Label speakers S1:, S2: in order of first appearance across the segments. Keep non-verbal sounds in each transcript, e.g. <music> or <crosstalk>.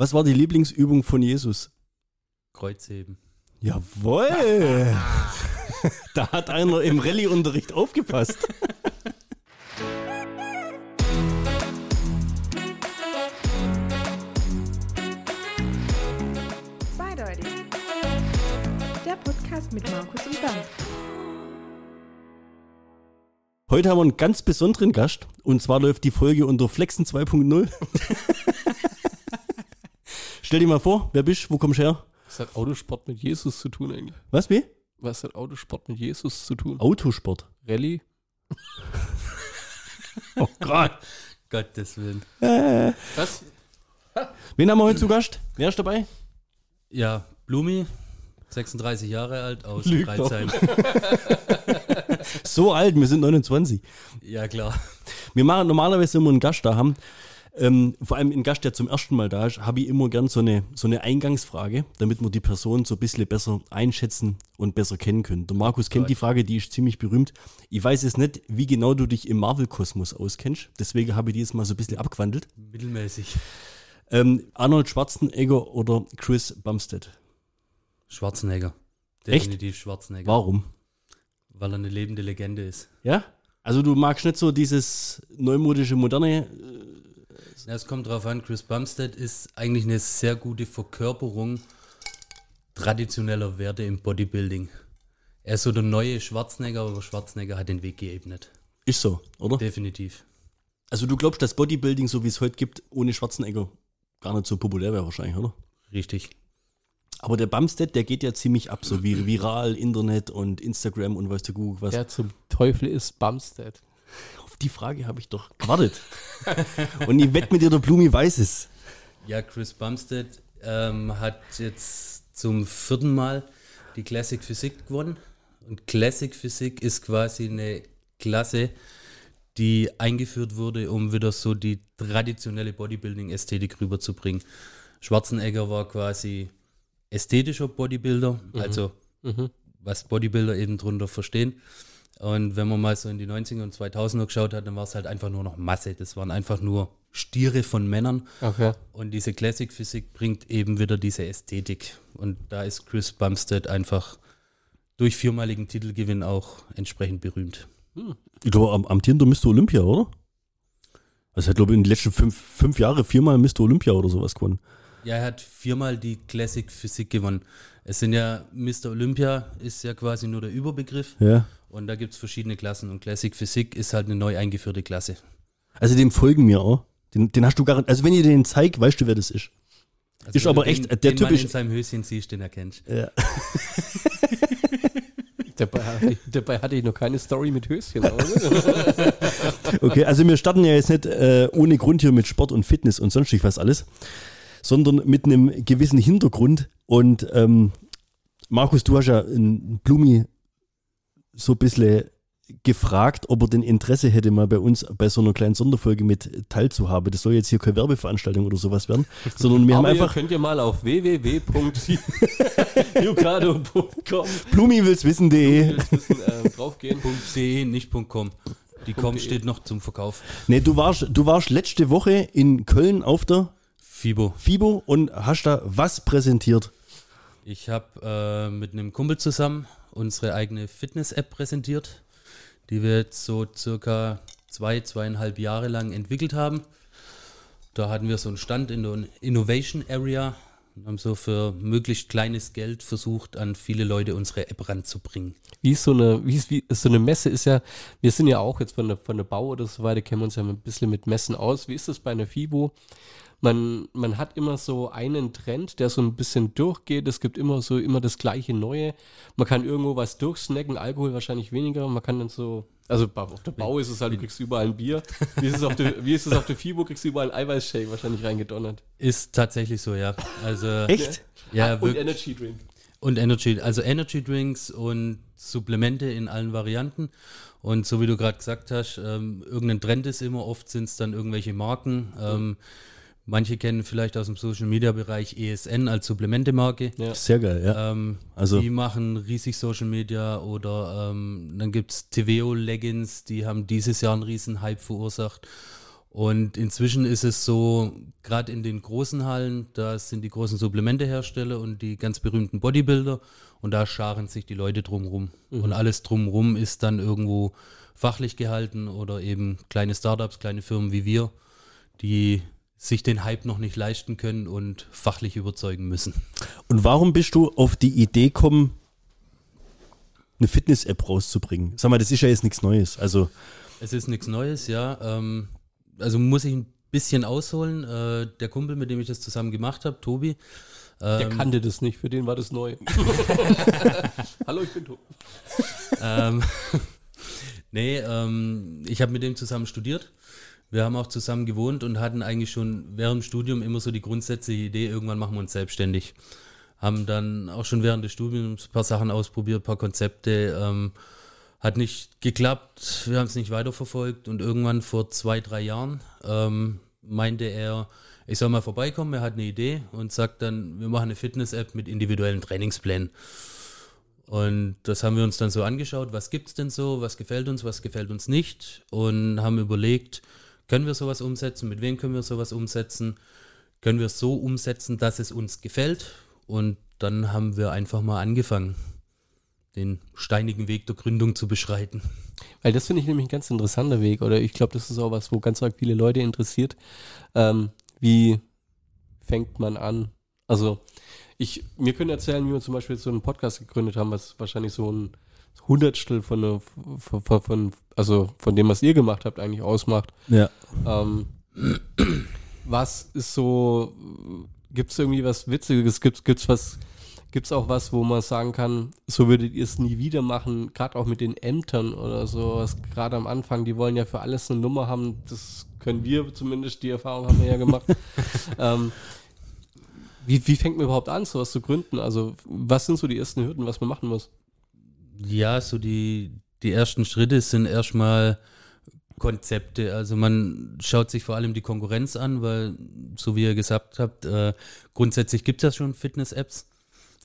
S1: Was war die Lieblingsübung von Jesus?
S2: Kreuzheben.
S1: Jawohl! <laughs> da hat einer im Rallye-Unterricht aufgepasst.
S3: Zweideutig. Der Podcast mit Markus und Bernd.
S1: Heute haben wir einen ganz besonderen Gast und zwar läuft die Folge unter Flexen 2.0. <laughs> Stell dir mal vor, wer bist, wo kommst du her?
S4: Was hat Autosport mit Jesus zu tun eigentlich?
S1: Was, wie?
S4: Was hat Autosport mit Jesus zu tun?
S1: Autosport.
S4: Rallye? <laughs>
S1: Oh Gott.
S2: Gottes Willen.
S4: Was?
S1: Wen haben wir heute zu Gast? Wer ist dabei?
S2: Ja, Blumi, 36 Jahre alt, aus
S1: Lügt.
S2: Kreuzheim. <laughs>
S1: So alt, wir sind 29.
S2: Ja, klar.
S1: Wir machen normalerweise immer einen Gast da haben. Ähm, vor allem einen Gast, der zum ersten Mal da ist, habe ich immer gern so eine, so eine Eingangsfrage, damit wir die Person so ein bisschen besser einschätzen und besser kennen können. Der Markus kennt die Frage, die ist ziemlich berühmt. Ich weiß jetzt nicht, wie genau du dich im Marvel-Kosmos auskennst, deswegen habe ich die jetzt mal so ein bisschen abgewandelt.
S2: Mittelmäßig.
S1: Ähm, Arnold Schwarzenegger oder Chris Bumstead?
S2: Schwarzenegger.
S1: Echt?
S2: Definitiv Schwarzenegger.
S1: Warum?
S2: Weil er eine lebende Legende ist.
S1: Ja? Also du magst nicht so dieses neumodische, moderne.
S2: Ja, es kommt drauf an, Chris Bumstead ist eigentlich eine sehr gute Verkörperung traditioneller Werte im Bodybuilding. Er ist so der neue Schwarzenegger, aber Schwarzenegger hat den Weg geebnet.
S1: Ist so, oder?
S2: Definitiv.
S1: Also du glaubst, dass Bodybuilding, so wie es heute gibt, ohne Schwarzenegger gar nicht so populär wäre wahrscheinlich, oder?
S2: Richtig.
S1: Aber der Bumstead, der geht ja ziemlich ab, so wie viral, Internet und Instagram und weißt du Google was.
S4: Wer zum Teufel ist Bumstead?
S1: Die Frage habe ich doch gewartet. und ich wette mit dir, der Blumi weiß es.
S2: Ja, Chris Bumstead ähm, hat jetzt zum vierten Mal die Classic Physik gewonnen. Und Classic Physik ist quasi eine Klasse, die eingeführt wurde, um wieder so die traditionelle Bodybuilding-Ästhetik rüberzubringen. Schwarzenegger war quasi ästhetischer Bodybuilder, also was Bodybuilder eben drunter verstehen. Und wenn man mal so in die 90er und 2000er geschaut hat, dann war es halt einfach nur noch Masse. Das waren einfach nur Stiere von Männern.
S4: Okay.
S2: Und diese Classic Physik bringt eben wieder diese Ästhetik. Und da ist Chris Bumstead einfach durch viermaligen Titelgewinn auch entsprechend berühmt.
S1: Ich glaube, am, amtierender Mr. Olympia, oder? Also er hat, glaube ich, in den letzten fünf, fünf Jahren viermal Mr. Olympia oder sowas gewonnen.
S2: Ja, er hat viermal die Classic Physik gewonnen. Es sind ja, Mr. Olympia ist ja quasi nur der Überbegriff.
S1: Ja.
S2: Und da gibt es verschiedene Klassen. Und Classic Physik ist halt eine neu eingeführte Klasse.
S1: Also dem folgen mir auch. Den, den hast du garantiert. Also wenn ihr den zeigt, weißt du, wer das ist.
S2: Also
S1: Ist
S2: wenn
S1: aber
S2: du
S1: echt,
S2: den,
S1: der
S2: den
S1: Typ
S2: Mann
S1: ist-
S2: in seinem Höschen siehst, den erkennst.
S1: Ja. <laughs>
S4: Dabei hatte, ich, dabei hatte ich noch keine Story mit Höschen. Oder? <laughs>
S1: Okay, also wir starten ja jetzt nicht äh, ohne Grund hier mit Sport und Fitness und sonstig was alles, sondern mit einem gewissen Hintergrund. Und ähm, Markus, du hast ja in Blumi so ein bisschen gefragt, ob er denn Interesse hätte, mal bei uns bei so einer kleinen Sonderfolge mit teilzuhaben. Das soll jetzt hier keine Werbeveranstaltung oder sowas werden, <laughs> sondern wir haben
S4: Aber ihr
S1: einfach,
S4: könnt ihr mal auf www.jucado.com <laughs>
S1: blumiwillswissen.de.
S4: äh, draufgehen.
S2: .de, nicht .com. Die .com steht noch zum Verkauf.
S1: Nee, du warst, du warst letzte Woche in Köln auf der
S2: FIBO.
S1: FIBO und hast da was präsentiert.
S2: Ich habe äh, mit einem Kumpel zusammen unsere eigene Fitness-App präsentiert, die wir jetzt so circa zwei, zweieinhalb Jahre lang entwickelt haben. Da hatten wir so einen Stand in der Innovation Area und haben so für möglichst kleines Geld versucht, an viele Leute unsere App ranzubringen.
S4: Wie ist so eine, wie ist, wie ist so eine Messe ist ja, wir sind ja auch jetzt von der, von der Bau oder so weiter, kennen wir uns ja ein bisschen mit Messen aus. Wie ist das bei einer FIBO? Man, man hat immer so einen Trend, der so ein bisschen durchgeht. Es gibt immer so immer das gleiche Neue. Man kann irgendwo was durchsnacken, Alkohol wahrscheinlich weniger. Man kann dann so, also auf der Bau ist es halt, du kriegst überall ein Bier. Wie ist es auf der, wie ist es auf der FIBO? Kriegst du überall einen Eiweißshake wahrscheinlich reingedonnert.
S2: Ist tatsächlich so, ja. Also, <laughs>
S1: Echt?
S2: Ja,
S4: Und
S2: wirklich.
S4: Energy Drink.
S2: Und Energy, also Energy Drinks und Supplemente in allen Varianten. Und so wie du gerade gesagt hast, ähm, irgendein Trend ist immer, oft sind es dann irgendwelche Marken. Ähm, manche kennen vielleicht aus dem Social Media Bereich ESN als Supplementemarke.
S4: Ja.
S1: Sehr geil, ja.
S2: Ähm,
S1: Also-
S2: die machen riesig Social Media oder ähm, dann gibt es TVO Leggings, die haben dieses Jahr einen riesen Hype verursacht. Und inzwischen ist es so, gerade in den großen Hallen, da sind die großen Supplementehersteller und die ganz berühmten Bodybuilder und da scharen sich die Leute drumrum. Und alles drumrum ist dann irgendwo fachlich gehalten oder eben kleine Startups, kleine Firmen wie wir, die sich den Hype noch nicht leisten können und fachlich überzeugen müssen.
S1: Und warum bist du auf die Idee gekommen, eine Fitness-App rauszubringen? Sag mal, das ist ja jetzt nichts Neues. Also,
S2: Es ist nichts Neues, ja. Ähm, also muss ich ein bisschen ausholen. Äh, der Kumpel, mit dem ich das zusammen gemacht habe, Tobi,
S4: Der
S2: ähm,
S4: kannte das nicht, für den war das neu. <laughs> Hallo, ich bin Tobi.
S2: ähm, <laughs> nee, ähm, ich habe mit dem zusammen studiert. Wir haben auch zusammen gewohnt und hatten eigentlich schon während dem Studium immer so die grundsätzliche Idee, irgendwann machen wir uns selbstständig. Haben dann auch schon während des Studiums ein paar Sachen ausprobiert, ein paar Konzepte. Ähm, hat nicht geklappt, wir haben es nicht weiterverfolgt und irgendwann vor zwei, drei Jahren ähm, meinte er, ich soll mal vorbeikommen, er hat eine Idee und sagt dann, wir machen eine Fitness-App mit individuellen Trainingsplänen. Und das haben wir uns dann so angeschaut, was gibt's denn so, was gefällt uns, was gefällt uns nicht und haben überlegt, können wir sowas umsetzen, mit wem können wir sowas umsetzen, können wir es so umsetzen, dass es uns gefällt und dann haben wir einfach mal angefangen, den steinigen Weg der Gründung zu beschreiten.
S4: Weil das finde ich nämlich ein ganz interessanter Weg, oder ich glaube, das ist auch was, wo ganz arg viele Leute interessiert. Ähm, wie fängt man an? Also, ich, mir können erzählen, wie wir zum Beispiel so einen Podcast gegründet haben, was wahrscheinlich so ein Hundertstel von, der- von, von, also von dem, was ihr gemacht habt, eigentlich ausmacht.
S1: ja.
S4: Ähm, was ist so, gibt es irgendwie was Witziges? Gibt es was, gibt's auch was, wo man sagen kann, so würdet ihr es nie wieder machen, gerade auch mit den Ämtern oder sowas, gerade am Anfang, die wollen ja für alles eine Nummer haben, das können wir zumindest, die Erfahrung haben wir ja gemacht. <laughs> ähm, wie, wie fängt man überhaupt an, sowas zu gründen? Also, was sind so die ersten Hürden, was man machen muss?
S2: Ja, so die, die ersten Schritte sind erstmal Konzepte. Also man schaut sich vor allem die Konkurrenz an, weil, so wie ihr gesagt habt, äh, grundsätzlich gibt es ja schon Fitness-Apps.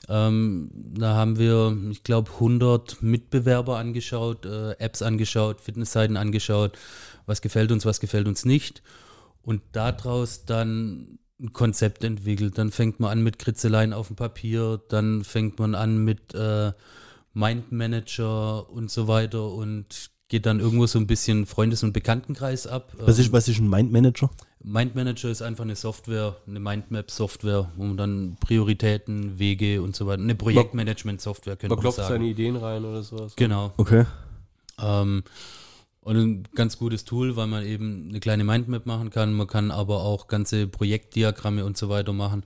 S2: Ähm, da haben wir, ich glaube, 100 Mitbewerber angeschaut, äh, Apps angeschaut, Fitnessseiten angeschaut, was gefällt uns, was gefällt uns nicht. Und daraus dann ein Konzept entwickelt. Dann fängt man an mit Kritzeleien auf dem Papier, dann fängt man an mit äh, Mindmanager und so weiter und geht dann irgendwo so ein bisschen Freundes- und Bekanntenkreis ab.
S1: Was
S2: Ähm,
S1: ist, was ist ein Mindmanager?
S2: Mindmanager ist einfach eine Software, eine Mindmap-Software, wo man dann Prioritäten, Wege und so weiter, eine Projektmanagement-Software könnte
S4: Man
S2: man
S4: klopft
S2: sagen.
S4: seine Ideen rein oder sowas.
S2: Genau.
S1: Okay.
S2: Ähm, und ein ganz gutes Tool, weil man eben eine kleine Mindmap machen kann. Man kann aber auch ganze Projektdiagramme und so weiter machen.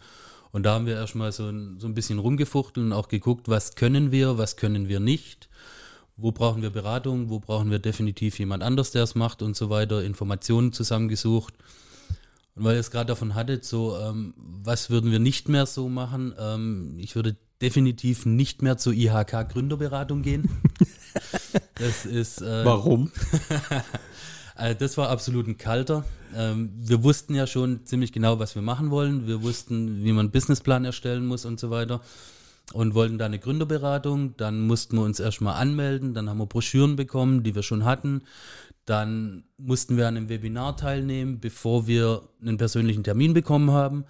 S2: Und da haben wir erstmal so ein, so ein bisschen rumgefuchtelt und auch geguckt, was können wir, was können wir nicht. Wo brauchen wir Beratung, wo brauchen wir definitiv jemand anders, der es macht und so weiter. Informationen zusammengesucht. Und weil ihr es gerade davon hattet, so, ähm, was würden wir nicht mehr so machen? Ähm, ich würde definitiv nicht mehr zur IHK-Gründerberatung gehen. <laughs> das ist. Äh,
S4: Warum? <laughs>
S2: also das war absolut ein kalter. Ähm, wir wussten ja schon ziemlich genau, was wir machen wollen. Wir wussten, wie man einen Businessplan erstellen muss und so weiter. Und wollten da eine Gründerberatung. Dann mussten wir uns erstmal anmelden. Dann haben wir Broschüren bekommen, die wir schon hatten. Dann mussten wir an einem Webinar teilnehmen, bevor wir einen persönlichen Termin bekommen haben.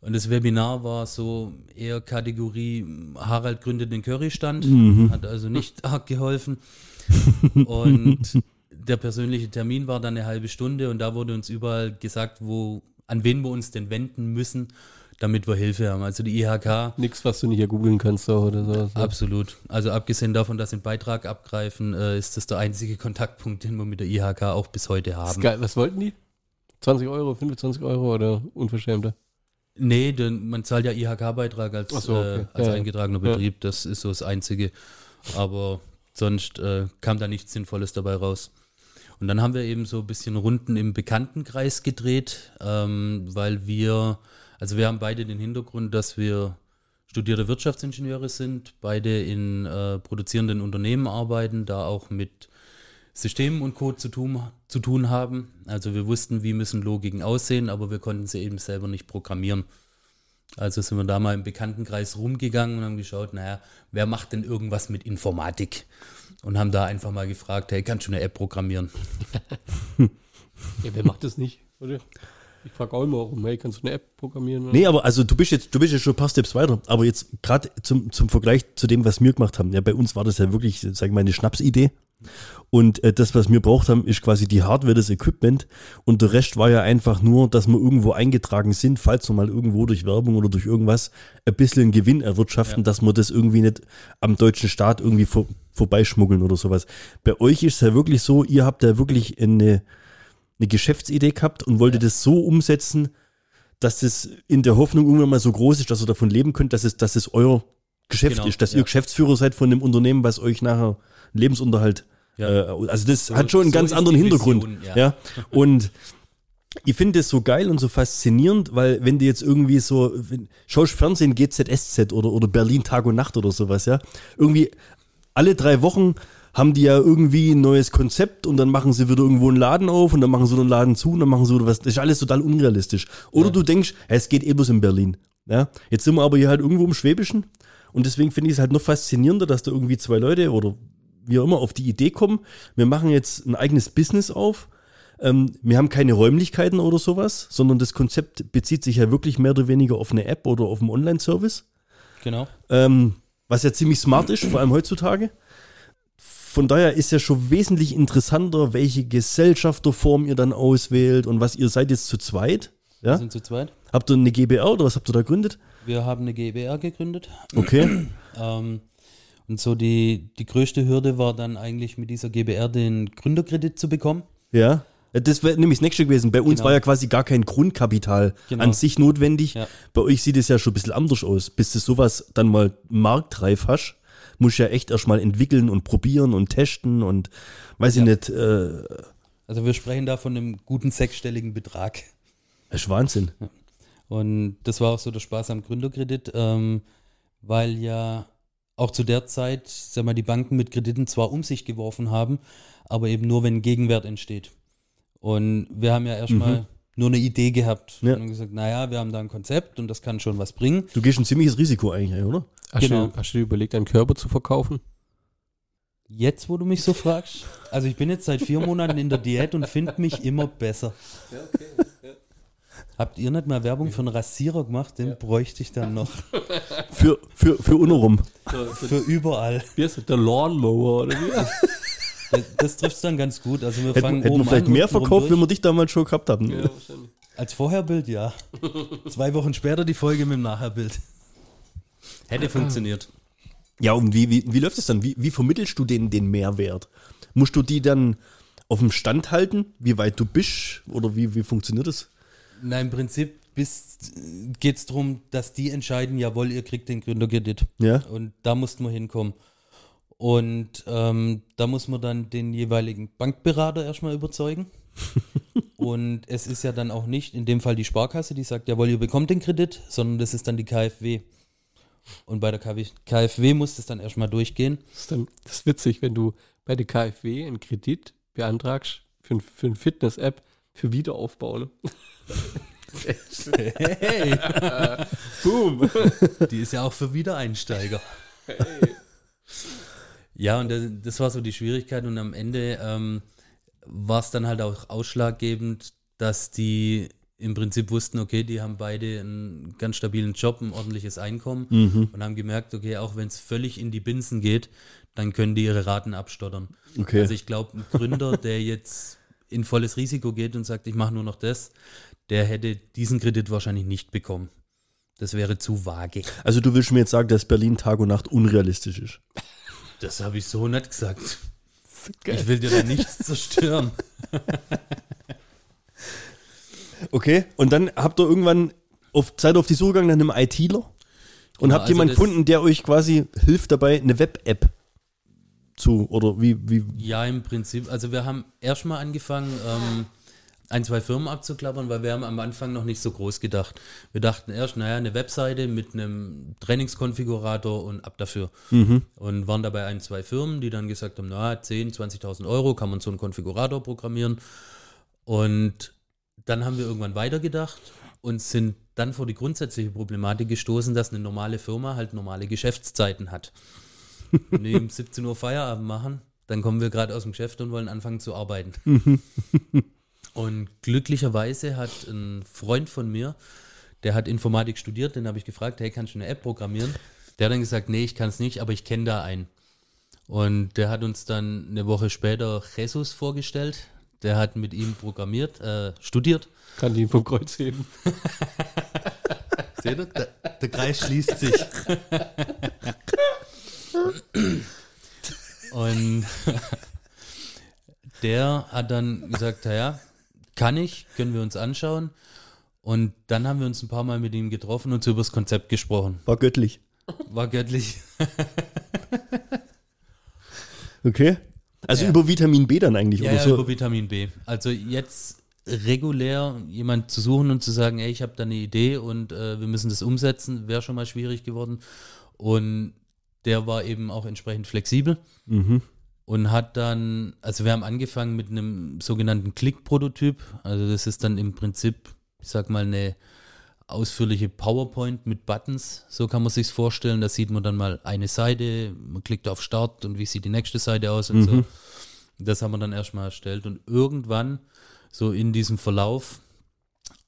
S2: Und das Webinar war so eher Kategorie Harald gründet den Currystand. Hat also nicht <laughs> arg geholfen. Und der persönliche Termin war dann eine halbe Stunde und da wurde uns überall gesagt, wo, an wen wir uns denn wenden müssen, damit wir Hilfe haben. Also die IHK,
S4: Nix, was du nicht hier googeln kannst so, oder sowas.
S2: absolut. Also abgesehen davon, dass sie einen Beitrag abgreifen, äh, ist das der einzige Kontaktpunkt, den wir mit der IHK auch bis heute haben.
S4: geil. Was wollten die? 20 Euro, 25 Euro oder unverschämter?
S2: Nee, denn man zahlt ja IHK-Beitrag als,
S4: so, okay.
S2: äh, als
S4: ja.
S2: eingetragener
S4: Ja.
S2: Betrieb. Das ist so das Einzige. Aber sonst äh, kam da nichts Sinnvolles dabei raus. Und dann haben wir eben so ein bisschen Runden im Bekanntenkreis gedreht, ähm, weil wir, also wir haben beide den Hintergrund, dass wir studierte Wirtschaftsingenieure sind, beide in äh, produzierenden Unternehmen arbeiten, da auch mit Systemen und Code zu tun, zu tun haben. Also wir wussten, wie müssen Logiken aussehen, aber wir konnten sie eben selber nicht programmieren. Also sind wir da mal im Bekanntenkreis rumgegangen und haben geschaut, naja, wer macht denn irgendwas mit Informatik? Und haben da einfach mal gefragt, hey, kannst du eine App programmieren?
S4: Ja, wer macht das nicht? Oder? Ich frage auch immer, warum, hey, kannst du eine App programmieren?
S1: Nee, aber also du bist jetzt, du bist jetzt schon ein paar Steps weiter, aber jetzt gerade zum, zum Vergleich zu dem, was wir gemacht haben. Ja, bei uns war das ja wirklich, sag ich mal, eine Schnapsidee. Und äh, das, was wir braucht haben, ist quasi die Hardware, das Equipment. Und der Rest war ja einfach nur, dass wir irgendwo eingetragen sind, falls wir mal irgendwo durch Werbung oder durch irgendwas ein bisschen Gewinn erwirtschaften, dass wir das irgendwie nicht am deutschen Staat irgendwie vor, vorbeischmuggeln oder sowas. Bei euch ist es ja wirklich so, ihr habt ja wirklich eine, eine Geschäftsidee gehabt und wolltet das so umsetzen, dass das in der Hoffnung irgendwann mal so groß ist, dass ihr davon leben könnt, dass es, dass es euer Geschäft
S2: Genau,
S1: ist, dass
S2: ja.
S1: ihr Geschäftsführer seid von dem Unternehmen, was euch nachher Lebensunterhalt.
S2: Ja.
S1: Äh, also das
S2: So-
S1: hat schon einen
S2: so
S1: ganz anderen Hintergrund. Ja.
S2: ja. <laughs>
S1: Und ich finde das so geil und so faszinierend, weil wenn du jetzt irgendwie so, wenn, schaust Fernsehen GZSZ oder, oder Berlin Tag und Nacht oder sowas, ja, irgendwie alle drei Wochen haben die ja irgendwie ein neues Konzept und dann machen sie wieder irgendwo einen Laden auf und dann machen sie einen Laden zu und dann machen sie wieder was. Das ist alles total unrealistisch. Oder du denkst, es geht eh bloß in Berlin. Ja? Jetzt sind wir aber hier halt irgendwo im Schwäbischen und deswegen finde ich es halt noch faszinierender, dass da irgendwie zwei Leute oder wie auch immer auf die Idee kommen, wir machen jetzt ein eigenes Business auf. Ähm, wir haben keine Räumlichkeiten oder sowas, sondern das Konzept bezieht sich ja wirklich mehr oder weniger auf eine App oder auf einen Online-Service.
S2: Genau.
S1: Ähm, was ja ziemlich smart ist, vor allem heutzutage. Von daher ist ja schon wesentlich interessanter, welche Gesellschafterform ihr dann auswählt und was ihr seid jetzt zu zweit.
S2: Wir
S1: Ja?
S2: sind zu zweit.
S1: Habt ihr eine GBR oder was habt ihr da gegründet?
S2: Wir haben eine GbR gegründet.
S1: Okay.
S2: Ähm, und so die, die größte Hürde war dann eigentlich mit dieser GbR den Gründerkredit zu bekommen.
S1: ja. Das wäre nämlich das nächste gewesen. Bei uns
S2: Genau.
S1: war ja quasi gar kein Grundkapital
S2: Genau.
S1: an sich notwendig.
S2: Ja.
S1: Bei euch sieht es ja schon ein bisschen anders aus. Bis du sowas dann mal marktreif hast, musst du ja echt erstmal entwickeln und probieren und testen und weiß
S2: Ja.
S1: ich nicht, äh,
S2: Also wir sprechen da von einem guten sechsstelligen Betrag.
S1: das ist Wahnsinn.
S2: Und das war auch so der Spaß am Gründerkredit, ähm, weil ja auch zu der Zeit, sag mal, die Banken mit Krediten zwar um sich geworfen haben, aber eben nur, wenn ein Gegenwert entsteht. Und wir haben ja erstmal nur eine Idee gehabt
S1: Mhm. Ja.
S2: und haben gesagt, naja, wir haben da ein Konzept und das kann schon was bringen.
S1: Du gehst ein ziemliches Risiko eigentlich, ein, oder?
S4: Hast,
S2: Genau.
S4: du, hast du dir überlegt, einen Körper zu verkaufen?
S2: Jetzt, wo du mich so fragst, also ich bin jetzt seit vier Monaten in der Diät und finde mich immer besser. Habt ihr nicht mal Werbung für einen Rasierer gemacht? Den bräuchte ich dann noch. <laughs>
S1: Für, für, für Unerum.
S2: Für überall.
S4: Wie ist das, der Lawnmower oder wie?
S2: Das, das trifft es dann ganz gut. Also wir
S1: Hätten,
S2: fangen
S1: hätten wir vielleicht
S2: an,
S1: mehr verkauft, wenn wir dich damals schon gehabt haben.
S4: ja, wahrscheinlich.
S2: Als Vorherbild, ja. Zwei Wochen später die Folge mit dem Nachherbild. Hätte funktioniert.
S1: Ja, und wie, wie, wie läuft es dann? Wie, wie vermittelst du denen den Mehrwert? Musst du die dann auf dem Stand halten, wie weit du bist? Oder wie, wie funktioniert das?
S2: Na, im Prinzip geht es darum, dass die entscheiden, jawohl, ihr kriegt den Gründerkredit.
S1: Ja.
S2: Und da mussten wir hinkommen. Und ähm, da muss man dann den jeweiligen Bankberater erstmal überzeugen. <laughs> Und es ist ja dann auch nicht in dem Fall die Sparkasse, die sagt, jawohl, ihr bekommt den Kredit, sondern das ist dann die KfW. Und bei der KW KfW muss das dann erstmal durchgehen.
S4: Das ist, dann, das ist witzig, wenn du bei der KfW einen Kredit beantragst für, für eine Fitness-App für Wiederaufbau. Ne? <laughs>
S2: Hey, <laughs>
S4: Boom.
S2: die ist ja auch für Wiedereinsteiger. Ja, und das, das war so die Schwierigkeit. Und am Ende ähm, war es dann halt auch ausschlaggebend, dass die im Prinzip wussten, okay, die haben beide einen ganz stabilen Job, ein ordentliches Einkommen und haben gemerkt, okay, auch wenn es völlig in die Binsen geht, dann können die ihre Raten abstottern.
S1: Okay.
S2: Also ich glaube, ein Gründer, der jetzt in volles Risiko geht und sagt, ich mache nur noch das, der hätte diesen Kredit wahrscheinlich nicht bekommen. Das wäre zu vage.
S1: Also du willst mir jetzt sagen, dass Berlin Tag und Nacht unrealistisch ist.
S2: Das habe ich so nicht gesagt. Ich will dir da nichts zerstören.
S1: Okay. Und dann habt ihr irgendwann auf, seid ihr auf die Suche gegangen nach einem ITler und
S2: Genau,
S1: habt
S2: also
S1: jemanden gefunden, der euch quasi hilft dabei, eine Web-App zu, oder wie, wie,
S2: Ja, im Prinzip. Also wir haben erstmal angefangen, ähm, ein, zwei Firmen abzuklappern, weil wir haben am Anfang noch nicht so groß gedacht. Wir dachten erst, naja, eine Webseite mit einem Trainingskonfigurator und ab dafür. Und waren dabei ein, zwei Firmen, die dann gesagt haben, na, 10, 20.000 Euro kann man so einen Konfigurator programmieren. Und dann haben wir irgendwann weitergedacht und sind dann vor die grundsätzliche Problematik gestoßen, dass eine normale Firma halt normale Geschäftszeiten hat. <laughs> Um 17 Uhr Feierabend machen, dann kommen wir gerade aus dem Geschäft und wollen anfangen zu arbeiten. <laughs> Und glücklicherweise hat ein Freund von mir, der hat Informatik studiert, den habe ich gefragt, hey, kannst du eine App programmieren? Der hat dann gesagt, nee, ich kann es nicht, aber ich kenne da einen. Und der hat uns dann eine Woche später Jesus vorgestellt. Der hat mit ihm programmiert, äh, studiert.
S4: Kann die ihn vom Kreuz heben. <laughs>
S2: Seht ihr? Der, der Kreis schließt sich. Und der hat dann gesagt, ja, kann ich, können wir uns anschauen. Und dann haben wir uns ein paar Mal mit ihm getroffen und so über das Konzept gesprochen.
S1: War göttlich.
S2: War göttlich.
S1: Okay. Also
S2: Ja.
S1: über Vitamin B dann eigentlich
S2: Ja,
S1: oder
S2: ja,
S1: so.
S2: über Vitamin B. Also jetzt regulär jemand zu suchen und zu sagen, ey, ich habe da eine Idee und äh, wir müssen das umsetzen, wäre schon mal schwierig geworden. Und der war eben auch entsprechend flexibel
S1: Mhm.
S2: und hat dann, also wir haben angefangen mit einem sogenannten Click-Prototyp. Also das ist dann im Prinzip, ich sag mal, eine ausführliche PowerPoint mit Buttons. So kann man sich's vorstellen. Da sieht man dann mal eine Seite, man klickt auf Start und wie sieht die nächste Seite aus und so. Das haben wir dann erstmal erstellt. Und irgendwann, so in diesem Verlauf,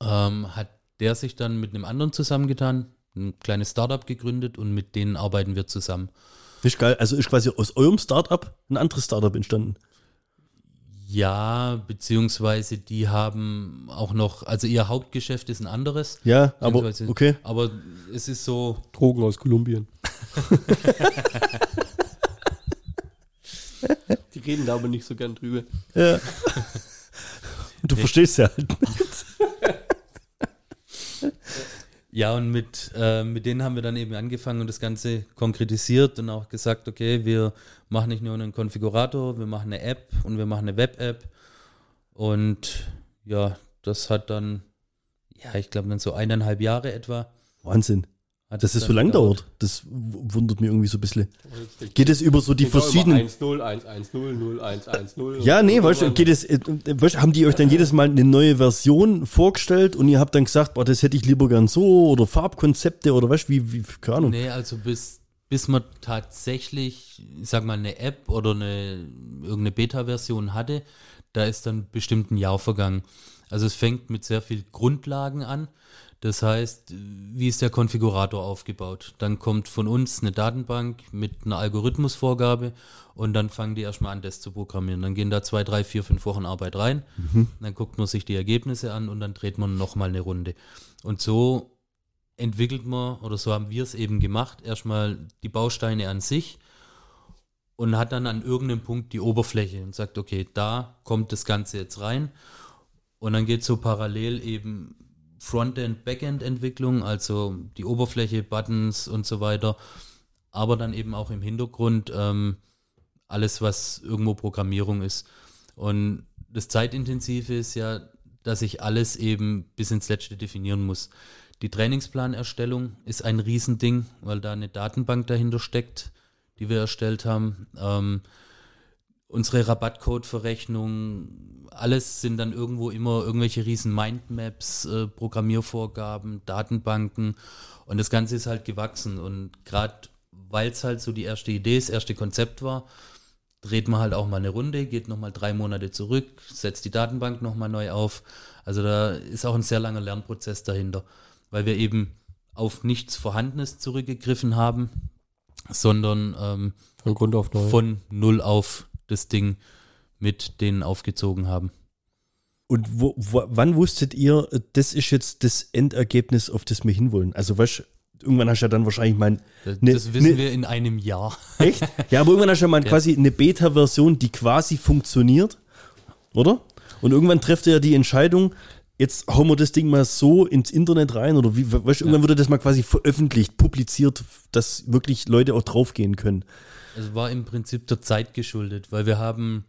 S2: ähm, hat der sich dann mit einem anderen zusammengetan, ein kleines Startup gegründet und mit denen arbeiten wir zusammen.
S1: Das ist geil. Also ist quasi aus eurem Startup ein anderes Startup entstanden.
S2: Ja, beziehungsweise die haben auch noch, also ihr Hauptgeschäft ist ein anderes.
S1: Ja, aber okay.
S2: Aber es ist so,
S4: Drogen aus Kolumbien. <laughs> Die reden da aber nicht so gern drüber.
S1: Ja. Und <laughs> du verstehst ja halt.
S2: Ja, und mit, äh, mit denen haben wir dann eben angefangen und das Ganze konkretisiert und auch gesagt, okay, wir machen nicht nur einen Konfigurator, wir machen eine App und wir machen eine Web-App. Und ja, das hat dann, ja, ich glaube dann so eineinhalb Jahre etwa.
S1: Wahnsinn.
S2: Hat
S1: Dass
S2: es
S1: es so lang dauert, das wundert mir irgendwie so ein bisschen. Geht es über so die verschiedenen.
S4: 1 0 1 1 0 0 1 1 0
S1: Ja, nee, weißt du, geht es, äh, äh, weißt, du, haben die euch dann jedes Mal eine neue Version vorgestellt und ihr habt dann gesagt, boah, das hätte ich lieber gern so oder Farbkonzepte oder weißt du, wie, wie, keine Ahnung.
S2: Nee, also bis, bis man tatsächlich, ich sag mal, eine App oder eine irgendeine Beta-Version hatte, da ist dann bestimmt ein Jahr vergangen. Also es fängt mit sehr viel Grundlagen an. Das heißt, wie ist der Konfigurator aufgebaut? Dann kommt von uns eine Datenbank mit einer Algorithmusvorgabe und dann fangen die erstmal an, das zu programmieren. Dann gehen da zwei, drei, vier, fünf Wochen Arbeit rein. Dann guckt man sich die Ergebnisse an und dann dreht man nochmal eine Runde. Und so entwickelt man, oder so haben wir es eben gemacht, erstmal die Bausteine an sich und hat dann an irgendeinem Punkt die Oberfläche und sagt, okay, da kommt das Ganze jetzt rein. Und dann geht so parallel eben Frontend, Backend-Entwicklung, also die Oberfläche, Buttons und so weiter, aber dann eben auch im Hintergrund ähm, alles, was irgendwo Programmierung ist. Und das Zeitintensive ist ja, dass ich alles eben bis ins Letzte definieren muss. Die Trainingsplanerstellung ist ein Riesending, weil da eine Datenbank dahinter steckt, die wir erstellt haben. Ähm, unsere Rabattcode-Verrechnung, alles sind dann irgendwo immer irgendwelche riesen Mindmaps, äh, Programmiervorgaben, Datenbanken und das Ganze ist halt gewachsen und gerade weil es halt so die erste Idee, das erste Konzept war, dreht man halt auch mal eine Runde, geht nochmal drei Monate zurück, setzt die Datenbank nochmal neu auf. Also da ist auch ein sehr langer Lernprozess dahinter, weil wir eben auf nichts Vorhandenes zurückgegriffen haben, sondern ähm,
S4: Von Grund auf neu.
S2: von null auf das Ding mit denen aufgezogen haben.
S1: Und wo, wo, wann wusstet ihr, das ist jetzt das Endergebnis, auf das wir hinwollen? Also, weißt irgendwann hast du ja dann wahrscheinlich mal.
S2: Das,
S1: Ne-
S2: wissen
S1: ne-
S2: wir in einem Jahr.
S1: Echt? Ja, aber irgendwann hast du ja mal
S2: Ja.
S1: quasi eine Beta-Version, die quasi funktioniert, oder? Und irgendwann trefft ihr ja die Entscheidung, jetzt hauen wir das Ding mal so ins Internet rein oder wie, weißt irgendwann wurde das mal quasi veröffentlicht, publiziert, dass wirklich Leute auch draufgehen können.
S2: Es war im Prinzip der Zeit geschuldet, weil wir haben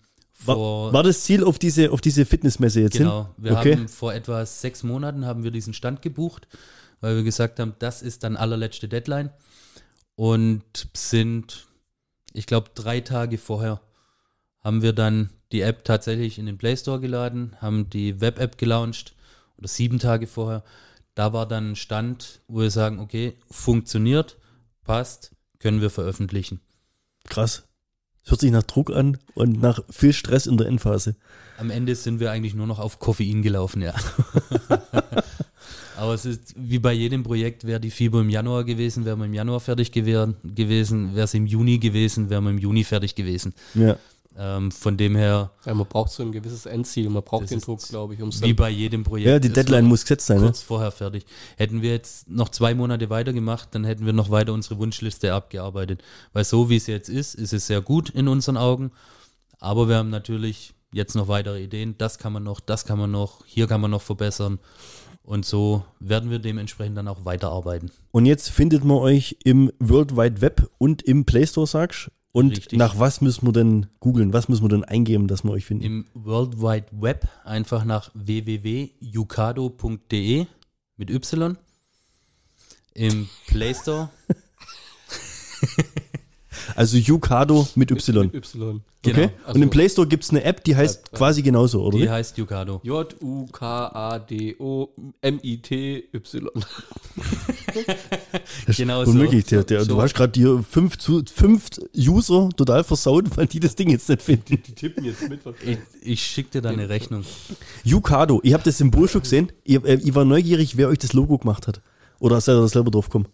S1: War,
S2: vor
S1: war das Ziel auf diese, auf diese Fitnessmesse jetzt
S2: Genau, wir
S1: hin? Okay.
S2: haben vor etwa sechs Monaten haben wir diesen Stand gebucht, weil wir gesagt haben, das ist dann allerletzte Deadline und sind, ich glaube, drei Tage vorher haben wir dann die App tatsächlich in den Play Store geladen, haben die Web-App gelauncht oder sieben Tage vorher. Da war dann ein Stand, wo wir sagen, okay, funktioniert, passt, können wir veröffentlichen.
S1: Krass. Es hört sich nach Druck an und nach viel Stress in der Endphase.
S2: Am Ende sind wir eigentlich nur noch auf Koffein gelaufen, ja. <laughs> Aber es ist wie bei jedem Projekt, wäre die FIBO im Januar gewesen, wären wir im Januar fertig gewesen, wäre es im Juni gewesen, wären wir im Juni fertig gewesen.
S1: Ja.
S2: Ähm, von dem her,
S4: Ja, man braucht so ein gewisses Endziel, man braucht den Druck, glaube ich, um
S2: wie bei jedem Projekt.
S1: Ja, die Deadline muss gesetzt sein. Ne?
S2: kurz vorher fertig. Hätten wir jetzt noch zwei Monate weitergemacht, dann hätten wir noch weiter unsere Wunschliste abgearbeitet. Weil so wie es jetzt ist, ist es sehr gut in unseren Augen. Aber wir haben natürlich jetzt noch weitere Ideen. Das kann man noch, das kann man noch, hier kann man noch verbessern. Und so werden wir dementsprechend dann auch weiterarbeiten.
S1: Und jetzt findet man euch im World Wide Web und im Play Store, sagst Und
S2: Richtig.
S1: nach was müssen wir denn googeln? Was müssen wir denn eingeben, dass wir euch finden?
S2: Im World Wide Web einfach nach www.yucado.de mit Y. Im Play Store. <laughs>
S1: Also Yucado mit Y.
S4: Mit Y.
S2: Genau.
S1: Okay? Und im Play Store gibt es eine App, die heißt
S4: ja.
S1: quasi genauso, oder?
S2: Die heißt Yucado. <laughs>
S4: J-U-K-A-D-O-M-I-T-Y. <laughs>
S2: Genau so.
S1: Unmöglich, der, der,
S2: So.
S1: du hast gerade dir fünf, fünf User total versaut, <laughs> weil die das Ding jetzt nicht finden.
S4: Die tippen jetzt mit.
S2: Ich, ich schicke dir da eine Rechnung.
S1: Yucado, ich habe das Symbol schon gesehen. Ich, äh, ich war neugierig, wer euch das Logo gemacht hat. Oder seid ihr da selber drauf gekommen?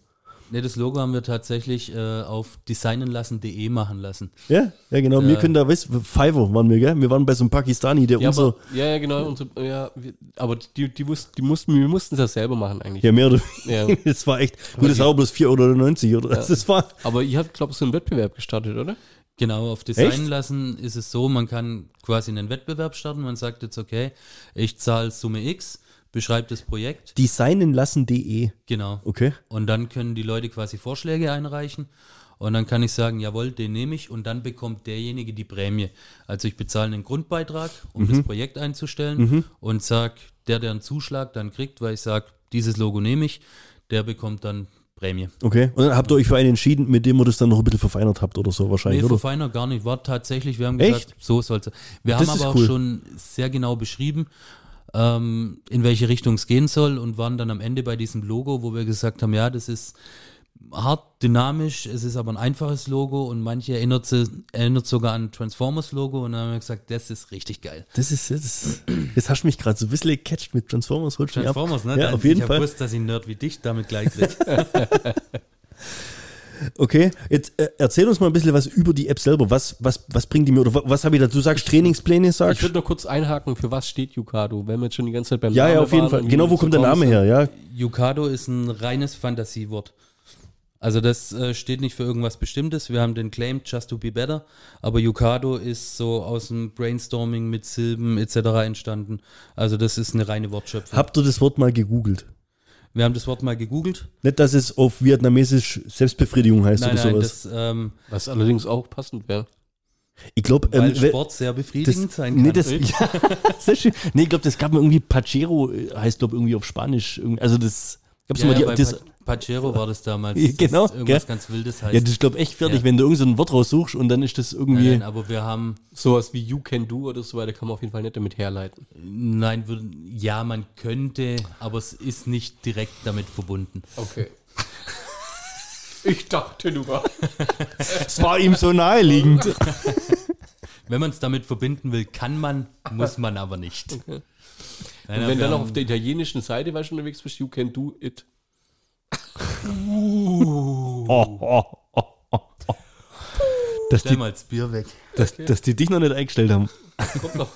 S2: Ne, das Logo haben wir tatsächlich äh, auf designenlassen.de machen lassen.
S1: Ja, ja genau. Wir
S2: Ja.
S1: können da, weißt Fiverr waren wir, gell? Wir waren bei so einem Pakistani, der
S4: Ja,
S1: unser,
S4: aber, ja, ja, genau. So, ja, wir, aber die, die, wussten, die mussten, wir mussten es ja selber machen eigentlich.
S1: ja mehr oder
S4: Ja.
S1: weniger, <laughs> das war echt, gut, das war bloß 4,90 Euro oder? Das war,
S4: Aber ihr habt, glaube ich, so einen Wettbewerb gestartet, oder?
S2: Genau, auf Designen lassen ist es so, man kann quasi einen Wettbewerb starten. Man sagt jetzt, okay, ich zahle Summe X, beschreibe das Projekt.
S1: designenlassen.de.
S2: Genau.
S1: Okay.
S2: Und dann können die Leute quasi Vorschläge einreichen. Und dann kann ich sagen, jawohl, den nehme ich. Und dann bekommt derjenige die Prämie. Also ich bezahle einen Grundbeitrag, um das Projekt einzustellen. Und sag, der, der einen Zuschlag dann kriegt, weil ich sage, dieses Logo nehme ich, der bekommt dann Prämie.
S1: Okay. Und dann habt ihr euch für einen entschieden, mit dem ihr das dann noch ein bisschen verfeinert habt oder so wahrscheinlich,
S2: Nee,
S1: oder?
S2: verfeinert gar nicht. War tatsächlich, wir haben
S1: Echt?
S2: gesagt, so sollte Wir
S1: Das
S2: haben aber
S1: cool.
S2: auch schon sehr genau beschrieben, ähm, in welche Richtung es gehen soll und waren dann am Ende bei diesem Logo, wo wir gesagt haben, ja, das ist hart dynamisch, es ist aber ein einfaches Logo und manche erinnert, sie, erinnert sogar an Transformers Logo und dann haben wir gesagt, das ist richtig geil.
S1: Das ist jetzt, jetzt hast du mich gerade so ein bisschen gecatcht mit Transformers.
S2: Transformers, ne?
S1: Ja, auf jeden
S2: ich
S1: Fall.
S2: Ich wusste, dass ich Nerd wie dich damit gleich kriege. <laughs>
S1: Okay, jetzt äh, erzähl uns mal ein bisschen was über die App selber. Was, was, was bringt die mir? Oder wa- was habe ich da? Du sagst Trainingspläne,
S4: Ich
S1: sagst
S4: würde noch kurz einhaken, für was steht Yukado, wenn wir jetzt schon die ganze Zeit beim
S1: Ja, ja,
S4: Namen
S1: auf jeden Fall. Genau, wo
S4: dazu
S1: kommt der Name her? Ja,
S2: Yukado ist ein reines Fantasiewort. Also das äh, steht nicht für irgendwas Bestimmtes. Wir haben den Claim Just to be better, aber Yukado ist so aus dem Brainstorming mit Silben etc. entstanden. Also das ist eine reine Wortschöpfung.
S1: habt ihr das Wort mal gegoogelt?
S2: Wir haben das Wort mal gegoogelt.
S1: Nicht, dass es auf Vietnamesisch Selbstbefriedigung heißt
S2: Nein,
S1: oder
S2: nein,
S1: sowas.
S2: das, ähm,
S4: Was allerdings auch passend wäre.
S1: ich glaube,
S2: weil
S1: ähm, we-
S2: Sport sehr befriedigend
S1: das,
S2: sein kann.
S1: nee, das, ja, sehr schön. Nee, ich glaube, das gab mir irgendwie Pachero, äh, heißt glaube irgendwie auf Spanisch. Also das gab's
S2: ja,
S1: mal
S2: ja,
S1: die,
S2: bei
S1: das,
S2: Pa- Pachero war das damals.
S1: Ja, genau,
S2: Das irgendwas
S1: gell?
S2: ganz Wildes heißt.
S1: ja, das ist glaube echt fertig,
S2: Ja.
S1: wenn du irgend so ein Wort raussuchst und dann ist das irgendwie.
S2: nein, nein, aber wir haben
S4: Sowas wie You Can Do oder so weiter kann man auf jeden Fall nicht damit herleiten.
S2: Nein, würd- ja, man könnte, aber es ist nicht direkt damit verbunden.
S4: Okay. <laughs> Ich dachte nur. <laughs>
S1: Es war ihm so naheliegend.
S2: Wenn man es damit verbinden will, kann man, muss man aber nicht. Nein,
S4: Und wenn dann
S2: haben-
S4: auf der italienischen Seite, weil du unterwegs bist, You Can Do It.
S1: oh, oh, oh, oh, oh. Dass,
S2: Stell
S1: die,
S2: mal das Bier weg.
S1: dass, dass die dich noch nicht eingestellt haben.
S4: Kommt noch.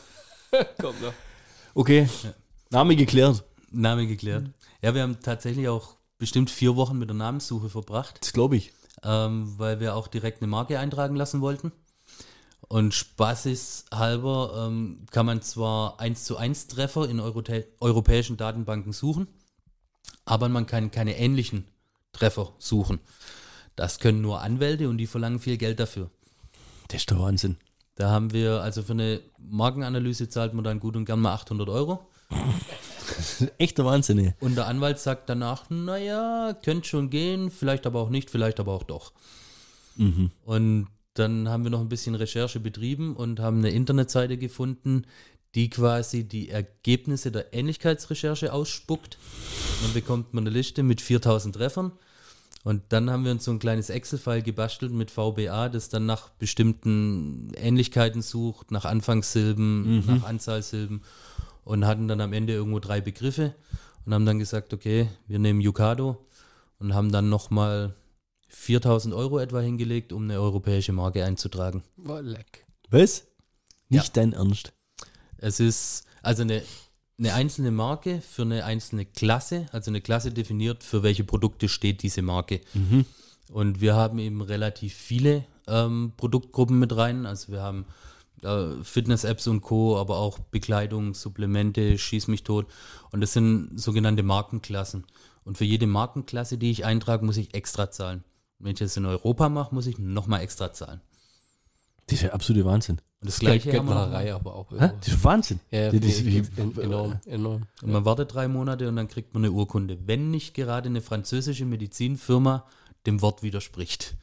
S4: <laughs> Kommt noch.
S1: Okay. Name geklärt.
S2: Name geklärt. Ja, wir haben tatsächlich auch bestimmt vier Wochen mit der Namenssuche verbracht,
S1: Das glaube ich.
S2: ähm, weil wir auch direkt eine Marke eintragen lassen wollten. Und spaßeshalber ähm, kann man zwar 1 zu 1 Treffer in Eurotä europäischen Datenbanken suchen, aber man kann keine ähnlichen Treffer suchen. Das können nur Anwälte und die verlangen viel Geld dafür.
S1: Das ist der Wahnsinn.
S2: Da haben wir, also für eine Markenanalyse zahlt man dann gut und gern mal 800 Euro. <laughs>
S1: Echt der Wahnsinn, ey.
S2: Und der Anwalt sagt danach, naja, könnte schon gehen, vielleicht aber auch nicht, vielleicht aber auch doch. Und dann haben wir noch ein bisschen Recherche betrieben und haben eine Internetseite gefunden, die quasi die Ergebnisse der Ähnlichkeitsrecherche ausspuckt. Dann bekommt man eine Liste mit 4000 Treffern. Und dann haben wir uns so ein kleines Excel-File gebastelt mit VBA, das dann nach bestimmten Ähnlichkeiten sucht, nach Anfangssilben, nach Anzahlsilben und hatten dann am Ende irgendwo drei Begriffe und haben dann gesagt, okay, wir nehmen Yukado und haben dann nochmal 4000 Euro etwa hingelegt, um eine europäische Marke einzutragen.
S4: Leck.
S1: Was? Nicht dein Ernst.
S2: Es ist also eine, eine einzelne Marke für eine einzelne Klasse, also eine Klasse definiert, für welche Produkte steht diese Marke. Und wir haben eben relativ viele ähm, Produktgruppen mit rein. Also wir haben äh, Fitness-Apps und Co., aber auch Bekleidung, Supplemente, Schieß mich tot. Und das sind sogenannte Markenklassen. Und für jede Markenklasse, die ich eintrage, muss ich extra zahlen. Wenn ich das in Europa mache, muss ich nochmal extra zahlen.
S1: Das ist ja absolute Wahnsinn.
S2: Und das gleiche wir noch-
S4: Geldmacherei aber auch.
S1: Hä? Das ist Wahnsinn.
S4: Ja,
S1: Das ist-
S4: enorm, enorm.
S2: Und man wartet drei Monate und dann kriegt man eine Urkunde, wenn nicht gerade eine französische Medizinfirma dem Wort widerspricht.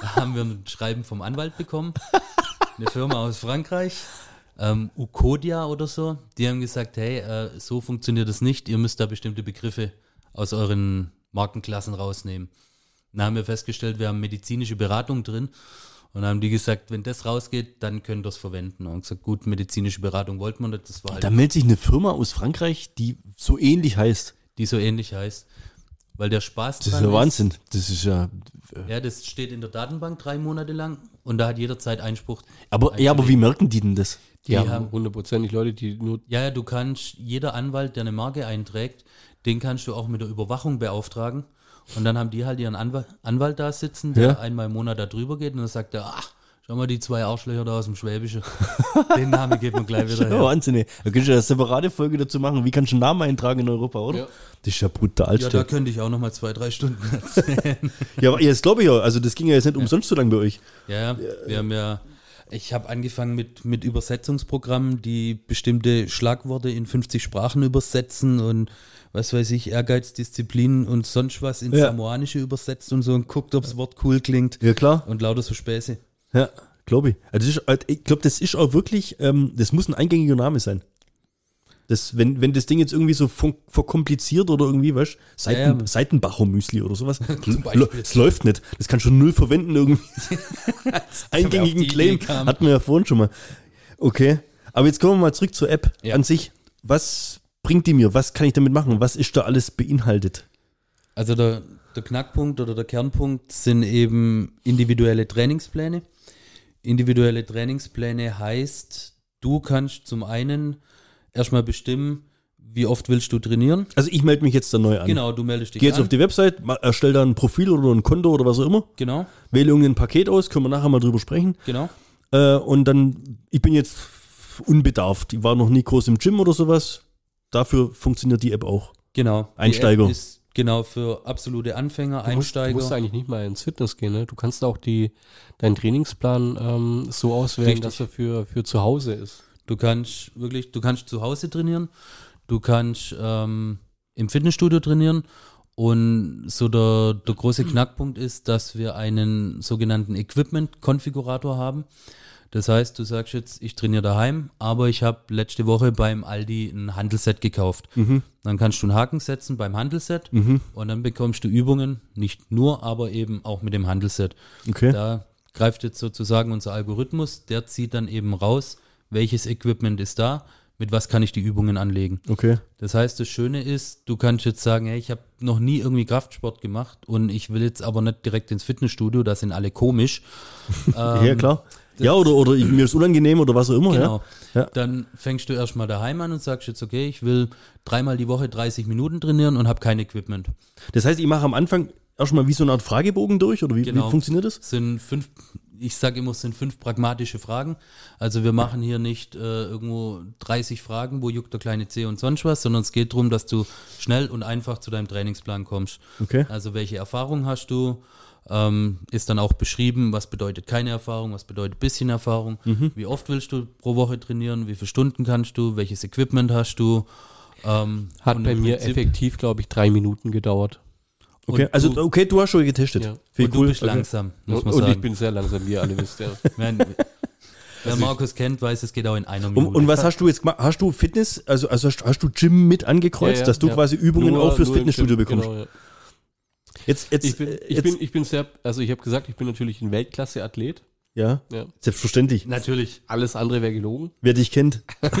S2: da haben wir ein Schreiben vom Anwalt bekommen, eine Firma aus Frankreich, ähm, Ucodia oder so, die haben gesagt, hey, äh, so funktioniert das nicht, ihr müsst da bestimmte Begriffe aus euren Markenklassen rausnehmen. Dann haben wir festgestellt, wir haben medizinische Beratung drin und dann haben die gesagt, wenn das rausgeht, dann könnt ihr es verwenden. Und gesagt, gut, medizinische Beratung wollten wir nicht, das war halt
S1: Da meldet sich eine Firma aus Frankreich, die so ähnlich heißt.
S2: die so ähnlich heißt. Weil der Spaß
S1: Das ist ja Wahnsinn. Das ist ja.
S2: Ja, das steht in der Datenbank drei Monate lang und da hat jederzeit Einspruch.
S1: Aber, ja, aber wie merken die denn das?
S4: Die,
S2: Die
S4: haben
S2: haben-
S4: hundertprozentig Leute, die nur
S2: Ja, ja, du kannst, jeder Anwalt, der eine Marke einträgt, den kannst du auch mit der Überwachung beauftragen. Und dann haben die halt ihren Anwalt, Anwalt da sitzen, der
S1: Ja.
S2: einmal im Monat da drüber geht und dann sagt er, ach, schau mal die zwei Arschlöcher da aus dem Schwäbischen. <laughs> Den Namen geht man gleich wieder <laughs> her.
S1: Wahnsinn. Da könntest du ja eine separate Folge dazu machen. Wie kannst du einen Namen eintragen in Europa, oder?
S4: Ja.
S1: Das ist ja brutal.
S2: Ja, da könnte ich auch noch mal zwei, drei Stunden erzählen. <laughs>
S1: ja, aber jetzt glaube ich ja. Also, das ging ja jetzt nicht umsonst so lange bei euch.
S2: Ja, ja, wir haben ja, ich habe angefangen mit, mit Übersetzungsprogrammen, die bestimmte Schlagworte in 50 Sprachen übersetzen und was weiß ich, Ehrgeiz, Disziplin und sonst was ins
S1: Ja.
S2: Samoanische übersetzt und so und guckt, ob das Wort cool klingt
S1: Ja, klar.
S2: und lauter so Späße.
S1: Ja, glaube ich. Also halt- ich glaube, das ist auch wirklich, ähm, das muss ein eingängiger Name sein. Das, wenn, wenn das Ding jetzt irgendwie so verkompliziert oder irgendwie, weißt Seiten,
S2: Ja.
S1: Seitenbacher Müsli oder sowas. <laughs> Es läuft nicht. Das kannst du null verwenden irgendwie. <laughs> <laughs> Eingängigen Claim. Hatten wir ja vorhin schon mal. Okay. Aber jetzt kommen wir mal zurück zur App
S2: Ja.
S1: an sich. Was bringt die mir? Was kann ich damit machen? Was ist da alles beinhaltet?
S2: Also der, der Knackpunkt oder der Kernpunkt sind eben individuelle Trainingspläne. Individuelle Trainingspläne heißt, du kannst zum einen erstmal bestimmen, wie oft willst du trainieren.
S1: Also ich melde mich jetzt da neu an.
S2: Genau, du meldest dich
S1: Geh jetzt
S2: an.
S1: auf die Website, erstell da ein Profil oder ein Konto oder was auch immer.
S2: genau,
S1: Wähle irgendein Paket aus, können wir nachher mal drüber sprechen.
S2: genau.
S1: Äh, und dann, ich bin jetzt unbedarft. Ich war noch nie groß im Gym oder sowas. Dafür funktioniert die App auch.
S2: Genau. Die
S1: Einsteiger.
S2: App ist genau für absolute Anfänger,
S4: Du musst, du
S2: Einsteiger.
S4: musst eigentlich nicht mal ins Fitness gehen, ne? Du kannst auch die, deinen Trainingsplan ähm, so auswählen,
S2: Richtig.
S4: dass er für, für zu Hause ist.
S2: Du kannst wirklich, du kannst zu Hause trainieren, du kannst ähm, im Fitnessstudio trainieren und so der, der große <clears throat> Knackpunkt ist, dass wir einen sogenannten Equipment-Konfigurator haben. Das heißt, du sagst jetzt, ich trainiere daheim, aber ich habe letzte Woche beim Aldi ein Handelset gekauft. Dann kannst du einen Haken setzen beim Handelset und dann bekommst du Übungen, nicht nur, aber eben auch mit dem Handelset.
S1: Okay.
S2: Da greift jetzt sozusagen unser Algorithmus, der zieht dann eben raus, welches Equipment ist da, mit was kann ich die Übungen anlegen.
S1: Okay.
S2: Das heißt, das Schöne ist, du kannst jetzt sagen, hey, ich habe noch nie irgendwie Kraftsport gemacht und ich will jetzt aber nicht direkt ins Fitnessstudio, da sind alle komisch. <laughs>
S1: ja, klar. Ja, oder, oder ich, mir ist unangenehm oder was auch immer.
S2: Genau.
S1: Ja. Ja.
S2: Dann fängst du erstmal daheim an und sagst jetzt, okay, ich will dreimal die Woche 30 Minuten trainieren und habe kein Equipment.
S1: Das heißt, ich mache am Anfang erstmal wie so eine Art Fragebogen durch oder wie,
S2: Genau.
S1: wie funktioniert das?
S2: sind fünf, ich sage immer, es sind fünf pragmatische Fragen. Also wir machen hier nicht äh, irgendwo 30 Fragen, wo juckt der kleine C und sonst was, sondern es geht darum, dass du schnell und einfach zu deinem Trainingsplan kommst.
S1: Okay.
S2: Also welche Erfahrung hast du? Ähm, ist dann auch beschrieben, was bedeutet keine Erfahrung, was bedeutet bisschen Erfahrung,
S1: Mhm.
S2: wie oft willst du pro Woche trainieren, wie viele Stunden kannst du, welches Equipment hast du. Ähm,
S4: Hat bei mir
S2: Prinzip-
S4: effektiv, glaube ich, drei Minuten gedauert.
S1: Okay.
S2: Und
S1: also,
S2: du-
S1: okay, du hast schon getestet.
S4: Ja.
S1: Viel
S2: Und du bist
S1: Okay.
S2: langsam, muss
S4: Und,
S2: man
S4: und
S2: sagen.
S4: ich bin sehr langsam, wie ihr alle wisst. Ja. <laughs>
S2: Wenn, wer Markus kennt, weiß, es geht auch in einer
S1: Und,
S2: Minute.
S1: und was hast du jetzt gemacht? Hast du Fitness, also, also hast, hast du Gym mit angekreuzt,
S4: Ja, ja,
S1: dass du
S4: ja.
S1: quasi Übungen
S4: Nur-
S1: auch fürs Fitnessstudio
S4: Gym,
S1: bekommst?
S4: Genau, ja.
S1: Jetzt, jetzt,
S4: Ich bin, ich
S1: jetzt,
S4: bin, ich bin sehr, also ich habe gesagt, ich bin natürlich ein Weltklasse-Athlet.
S1: ja,
S4: Ja.
S1: selbstverständlich.
S2: Natürlich.
S4: Alles andere wäre gelogen.
S1: Wer dich kennt. <laughs>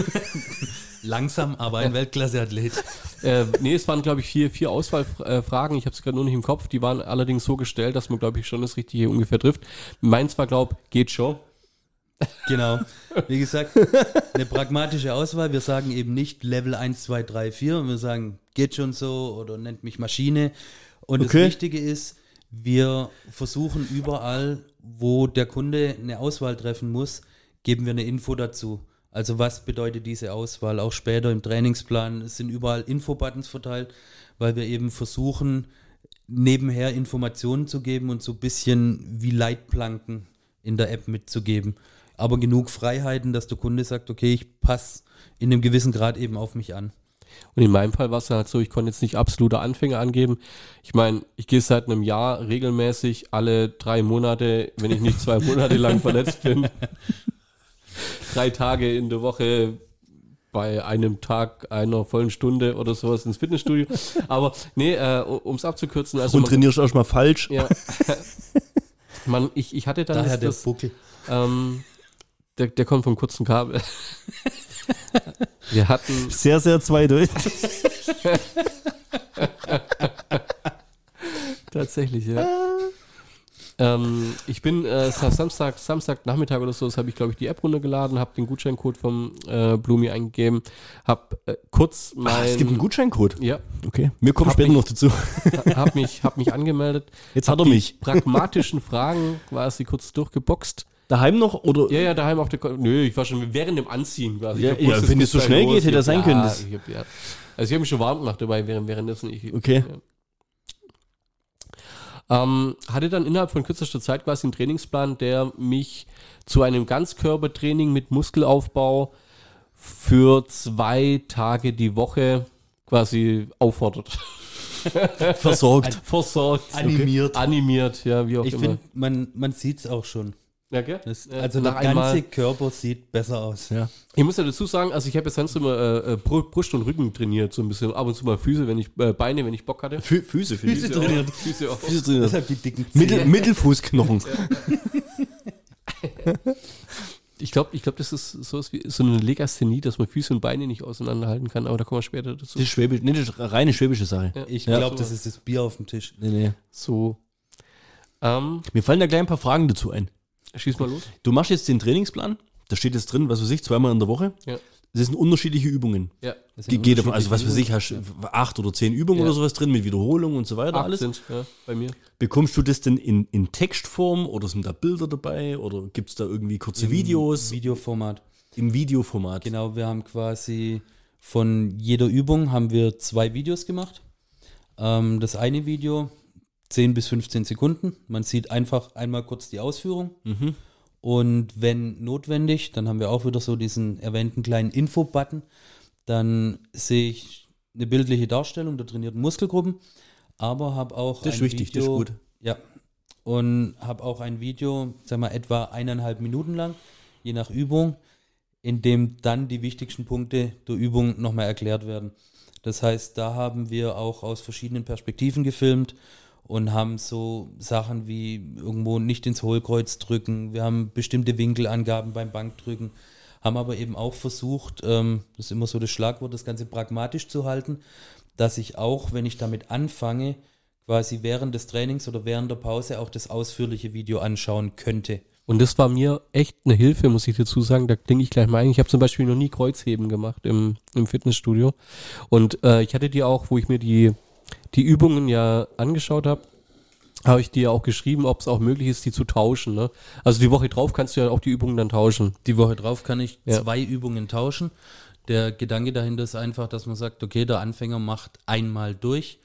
S2: Langsam, aber ein Weltklasse-Athlet. <laughs>
S4: Äh, nee, es waren, glaube ich, vier, vier Auswahlfragen. Ich habe es gerade nur nicht im Kopf. Die waren allerdings so gestellt, dass man, glaube ich, schon das Richtige ungefähr trifft. Meins war, glaube geht schon.
S2: Genau. <laughs> Wie gesagt, eine pragmatische Auswahl. Wir sagen eben nicht Level 1, 2, 3, 4. Und wir sagen, geht schon so oder nennt mich Maschine. Und
S1: Okay.
S2: das Wichtige ist, wir versuchen überall, wo der Kunde eine Auswahl treffen muss, geben wir eine Info dazu. Also was bedeutet diese Auswahl? Auch später im Trainingsplan es sind überall Infobuttons verteilt, weil wir eben versuchen, nebenher Informationen zu geben und so ein bisschen wie Leitplanken in der App mitzugeben. Aber genug Freiheiten, dass der Kunde sagt, okay, ich passe in einem gewissen Grad eben auf mich an.
S4: Und in meinem Fall war es halt so, ich konnte jetzt nicht absolute Anfänger angeben. Ich meine, ich gehe seit einem Jahr regelmäßig alle drei Monate, wenn ich nicht zwei Monate lang <laughs> verletzt bin. Drei Tage in der Woche bei einem Tag einer vollen Stunde oder sowas ins Fitnessstudio. <laughs> Aber nee, äh, um es abzukürzen, also
S1: Und
S4: man-
S1: trainierst auch schon mal falsch.
S4: ja. <laughs> man, ich, ich hatte dann
S2: Daher
S4: das,
S2: der
S4: das
S2: Buckel.
S4: ähm, der, der kommt vom kurzen Kabel. <laughs> Wir hatten
S1: Sehr, sehr zweideutig.
S4: Tatsächlich, ja. Ähm, ich bin äh, Sa- Samstag, Samstagnachmittag oder so, das habe ich, glaube ich, die App runtergeladen, habe den Gutscheincode vom äh, Blumi eingegeben, habe äh, kurz mein...
S1: Ah, es gibt einen Gutscheincode.
S4: Ja,
S1: Okay. Wir kommen
S4: Hab
S1: später
S4: mich-
S1: noch dazu.
S4: habe mich, hab mich angemeldet.
S1: Jetzt hat er mich.
S4: pragmatischen Fragen quasi kurz durchgeboxt.
S1: Daheim noch oder?
S4: Ja, ja, daheim auf der... Ko Nö, ich war schon während dem Anziehen quasi.
S1: Ja, ja, wenn
S4: es
S1: so schnell geht, hätte das sein
S4: ja,
S1: können,
S4: ja. Also ich habe mich schon warm gemacht dabei, während, währenddessen ich...
S1: Okay.
S4: Ähm, hatte dann innerhalb von kürzester Zeit quasi einen Trainingsplan, der mich zu einem Ganzkörpertraining mit Muskelaufbau für zwei Tage die Woche quasi auffordert.
S1: Versorgt. <laughs>
S4: Versorgt.
S2: Animiert.
S4: Animiert, ja, wie auch
S2: Ich
S4: immer.
S2: finde, man, man sieht es auch schon.
S4: Ja, gell?
S2: Das, also
S4: nach
S2: der ganze Körper sieht besser aus.
S1: Ja.
S4: Ich muss ja dazu sagen, also ich habe jetzt sonst immer äh, äh, Bru- Brust und Rücken trainiert, so ein bisschen. Ab und zu mal Füße, wenn ich, äh, Beine, wenn ich Bock hatte.
S1: Fü Füße, Füße.
S2: Füße trainiert.
S4: Füße auch.
S1: Füße trainiert.
S2: Deshalb die dicken Zähne.
S1: Mittel, Mittelfußknochen.
S4: Ich glaube, ich glaub, das ist sowas wie so eine Legasthenie, dass man Füße und Beine nicht auseinanderhalten kann, aber da kommen wir später dazu.
S1: Das ist Schwäbisch, nee, das ist reine schwäbische Sache.
S4: Ja.
S2: Ich
S1: Ja.
S2: glaube, das ist das Bier auf dem Tisch.
S1: Nee, nee.
S4: So. Ähm,
S1: Mir fallen da gleich ein paar Fragen dazu ein.
S4: Schieß mal los.
S1: Du machst jetzt den Trainingsplan, da steht jetzt drin, was weiß ich, zweimal in der Woche.
S4: Ja.
S1: Das sind unterschiedliche Übungen.
S4: Ja,
S2: Das
S1: Ge
S2: sind
S1: geht davon, also was weiß ich, hast acht oder zehn Übungen
S4: Ja.
S1: oder sowas drin mit Wiederholungen und so weiter
S4: acht
S1: alles.
S4: sind ja, bei mir.
S1: Bekommst du das denn in, in Textform oder sind da Bilder dabei oder gibt es da irgendwie kurze Videos
S2: Im Videoformat.
S1: im Videoformat?
S2: Genau, wir haben quasi von jeder Übung haben wir zwei Videos gemacht. Ähm, das eine Video 10 bis 15 Sekunden. Man sieht einfach einmal kurz die Ausführung.
S1: Mhm.
S2: Und wenn notwendig, dann haben wir auch wieder so diesen erwähnten kleinen Info-Button. Dann sehe ich eine bildliche Darstellung der trainierten Muskelgruppen, aber habe auch
S1: Das ist
S2: ein
S1: wichtig, das
S2: Video,
S1: ist gut.
S2: Ja. Und habe auch ein Video, sag mal, etwa eineinhalb Minuten lang, je nach Übung, in dem dann die wichtigsten Punkte der Übung nochmal erklärt werden. Das heißt, da haben wir auch aus verschiedenen Perspektiven gefilmt und haben so Sachen wie irgendwo nicht ins Hohlkreuz drücken. Wir haben bestimmte Winkelangaben beim Bankdrücken, haben aber eben auch versucht, ähm, das ist immer so das Schlagwort, das Ganze pragmatisch zu halten, dass ich auch, wenn ich damit anfange, quasi während des Trainings oder während der Pause auch das ausführliche Video anschauen könnte.
S4: Und das war mir echt eine Hilfe, muss ich dazu sagen. Da klinge ich gleich mal ein. Ich habe zum Beispiel noch nie Kreuzheben gemacht im, im Fitnessstudio. Und äh, ich hatte die auch, wo ich mir die, die Übungen ja angeschaut habe, habe ich dir auch geschrieben, ob es auch möglich ist, die zu tauschen. Ne? Also die Woche drauf kannst du ja auch die Übungen dann tauschen.
S2: Die Woche drauf kann ich
S4: Ja.
S2: zwei Übungen tauschen. Der Gedanke dahinter ist einfach, dass man sagt, okay, der Anfänger macht einmal durch,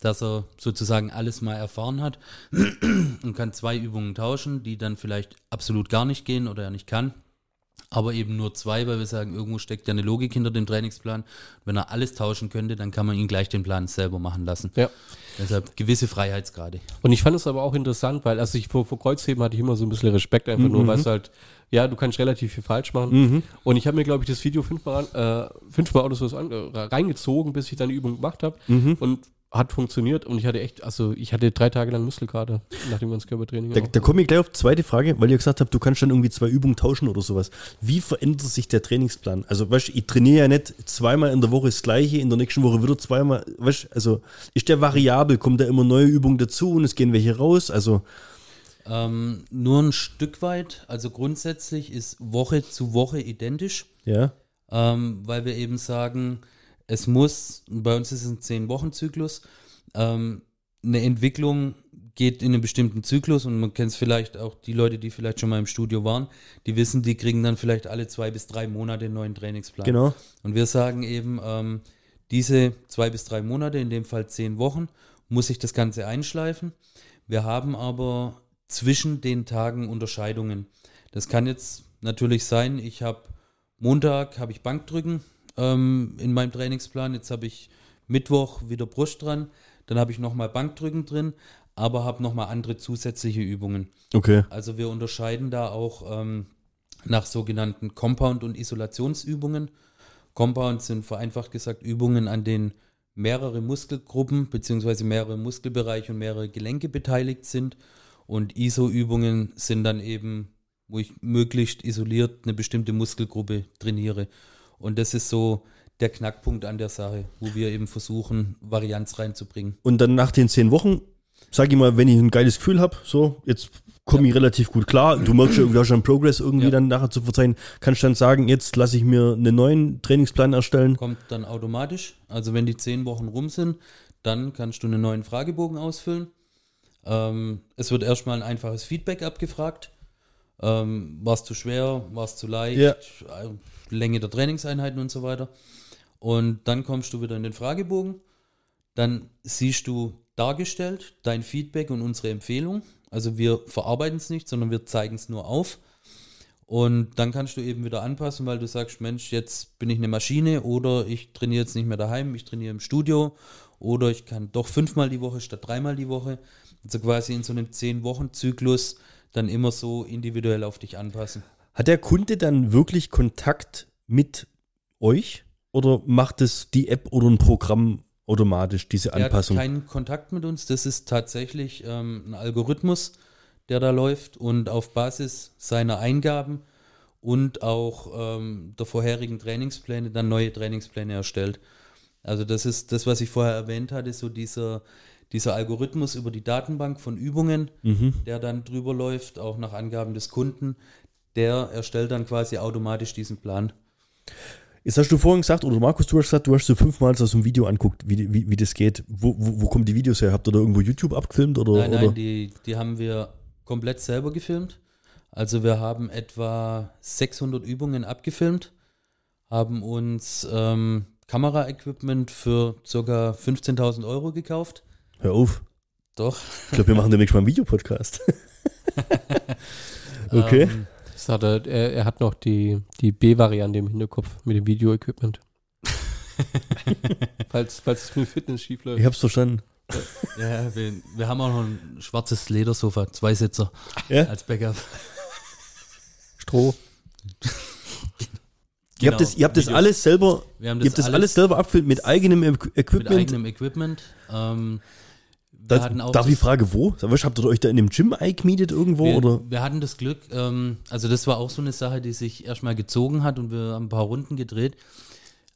S2: dass er sozusagen alles mal erfahren hat <clears throat> und kann zwei Übungen tauschen, die dann vielleicht absolut gar nicht gehen oder er nicht kann. Aber eben nur zwei, weil wir sagen, irgendwo steckt ja eine Logik hinter dem Trainingsplan. Wenn er alles tauschen könnte, dann kann man ihn gleich den Plan selber machen lassen.
S4: Ja.
S2: Deshalb gewisse Freiheitsgrade.
S4: Und ich fand es aber auch interessant, weil also ich vor, vor Kreuzheben hatte ich immer so ein bisschen Respekt, einfach nur, weil es halt, ja, du kannst relativ viel falsch machen. Und ich habe mir, glaube ich, das Video fünfmal, äh, fünfmal oder so äh, reingezogen, bis ich dann die Übung gemacht habe. Und hat funktioniert und ich hatte echt, also ich hatte drei Tage lang Muskelkater nach dem ganzen Körpertraining.
S1: Da, da komme ich gleich auf die zweite Frage, weil ihr gesagt habt, du kannst dann irgendwie zwei Übungen tauschen oder sowas. Wie verändert sich der Trainingsplan? Also, weißt ich trainiere ja nicht zweimal in der Woche das gleiche, in der nächsten Woche wieder zweimal, weißt du, also ist der variabel, kommen da immer neue Übungen dazu und es gehen welche raus? Also,
S2: Ähm, nur ein Stück weit, also grundsätzlich ist Woche zu Woche identisch,
S1: ja,
S2: ähm, weil wir eben sagen, es muss, bei uns ist es ein 10-Wochen-Zyklus, ähm, eine Entwicklung geht in einen bestimmten Zyklus und man kennt es vielleicht auch, die Leute, die vielleicht schon mal im Studio waren, die wissen, die kriegen dann vielleicht alle zwei bis drei Monate einen neuen Trainingsplan.
S1: genau.
S2: Und wir sagen eben, ähm, diese zwei bis drei Monate, in dem Fall zehn Wochen, muss sich das Ganze einschleifen. Wir haben aber zwischen den Tagen Unterscheidungen. Das kann jetzt natürlich sein, ich habe Montag habe ich Bankdrücken ähm, in meinem Trainingsplan, jetzt habe ich Mittwoch wieder Brust dran, dann habe ich nochmal Bankdrücken drin, aber habe nochmal andere zusätzliche Übungen.
S1: Okay.
S2: Also wir unterscheiden da auch ähm, nach sogenannten Compound- und Isolationsübungen. Compound sind vereinfacht gesagt Übungen, an denen mehrere Muskelgruppen bzw. mehrere Muskelbereiche und mehrere Gelenke beteiligt sind. Und ISO-Übungen sind dann eben, wo ich möglichst isoliert eine bestimmte Muskelgruppe trainiere. Und das ist so der Knackpunkt an der Sache, wo wir eben versuchen, Varianz reinzubringen.
S1: Und dann nach den zehn Wochen, sag ich mal, wenn ich ein geiles Gefühl habe, so, jetzt komme ich relativ gut klar, du merkst schon, du hast schon Progress irgendwie
S2: Ja.
S1: dann nachher zu verzeihen, kannst dann sagen, jetzt lasse ich mir einen neuen Trainingsplan erstellen.
S2: kommt dann automatisch. Also wenn die zehn Wochen rum sind, dann kannst du einen neuen Fragebogen ausfüllen. Ähm, es wird erstmal ein einfaches Feedback abgefragt. Ähm, war es zu schwer, war es zu leicht,
S1: Ja.
S2: Länge der Trainingseinheiten und so weiter. Und dann kommst du wieder in den Fragebogen. Dann siehst du dargestellt dein Feedback und unsere Empfehlung. Also wir verarbeiten es nicht, sondern wir zeigen es nur auf. Und dann kannst du eben wieder anpassen, weil du sagst, Mensch, jetzt bin ich eine Maschine oder ich trainiere jetzt nicht mehr daheim, ich trainiere im Studio oder ich kann doch fünfmal die Woche statt dreimal die Woche. Also quasi in so einem zehn-Wochen-Zyklus dann immer so individuell auf dich anpassen.
S1: Hat der Kunde dann wirklich Kontakt mit euch oder macht es die App oder ein Programm automatisch, diese
S2: Er
S1: Anpassung?
S2: hat keinen Kontakt mit uns. Das ist tatsächlich ähm, ein Algorithmus, der da läuft und auf Basis seiner Eingaben und auch ähm, der vorherigen Trainingspläne dann neue Trainingspläne erstellt. Also das ist das, was ich vorher erwähnt hatte, so dieser, dieser Algorithmus über die Datenbank von Übungen,
S1: Mhm.
S2: der dann drüber läuft, auch nach Angaben des Kunden, der erstellt dann quasi automatisch diesen Plan.
S1: Jetzt hast du vorhin gesagt, oder Markus, du hast gesagt, du hast so fünfmal so ein Video anguckt, wie, wie, wie das geht. Wo, wo, wo kommen die Videos her? Habt ihr da irgendwo YouTube abgefilmt? Oder,
S2: Nein,
S1: oder?
S2: nein, die, die haben wir komplett selber gefilmt. Also wir haben etwa 600 Übungen abgefilmt, haben uns ähm, Kameraequipment für ca. 15.000 Euro gekauft.
S1: Hör auf.
S2: Doch.
S1: Ich glaube, wir machen <laughs> demnächst mal einen Videopodcast. <laughs> okay.
S2: Ähm,
S4: Das hat er, er, er hat noch die, die B-Variante im Hinterkopf mit dem Video-Equipment. <laughs> falls, falls es mit Fitness schief läuft.
S1: ich hab's verstanden.
S2: ja, wir, wir haben auch noch ein schwarzes Ledersofa, Zweisitzer
S1: Ja?
S2: als Backup.
S4: Stroh.
S1: Ihr habt das, ihr habt das
S2: Videos.
S1: alles selber,
S2: Wir haben
S1: ihr habt das alles selber abgefilmt mit eigenem Equ-
S2: mit
S1: Equipment.
S2: eigenem Equipment. Ähm,
S1: Das,
S2: hatten auch
S1: darf ich fragen, wo? Habt ihr euch da in dem Gym eingemietet irgendwo?
S2: Wir,
S1: oder?
S2: wir hatten das Glück, ähm, also das war auch so eine Sache, die sich erstmal gezogen hat und wir haben ein paar Runden gedreht.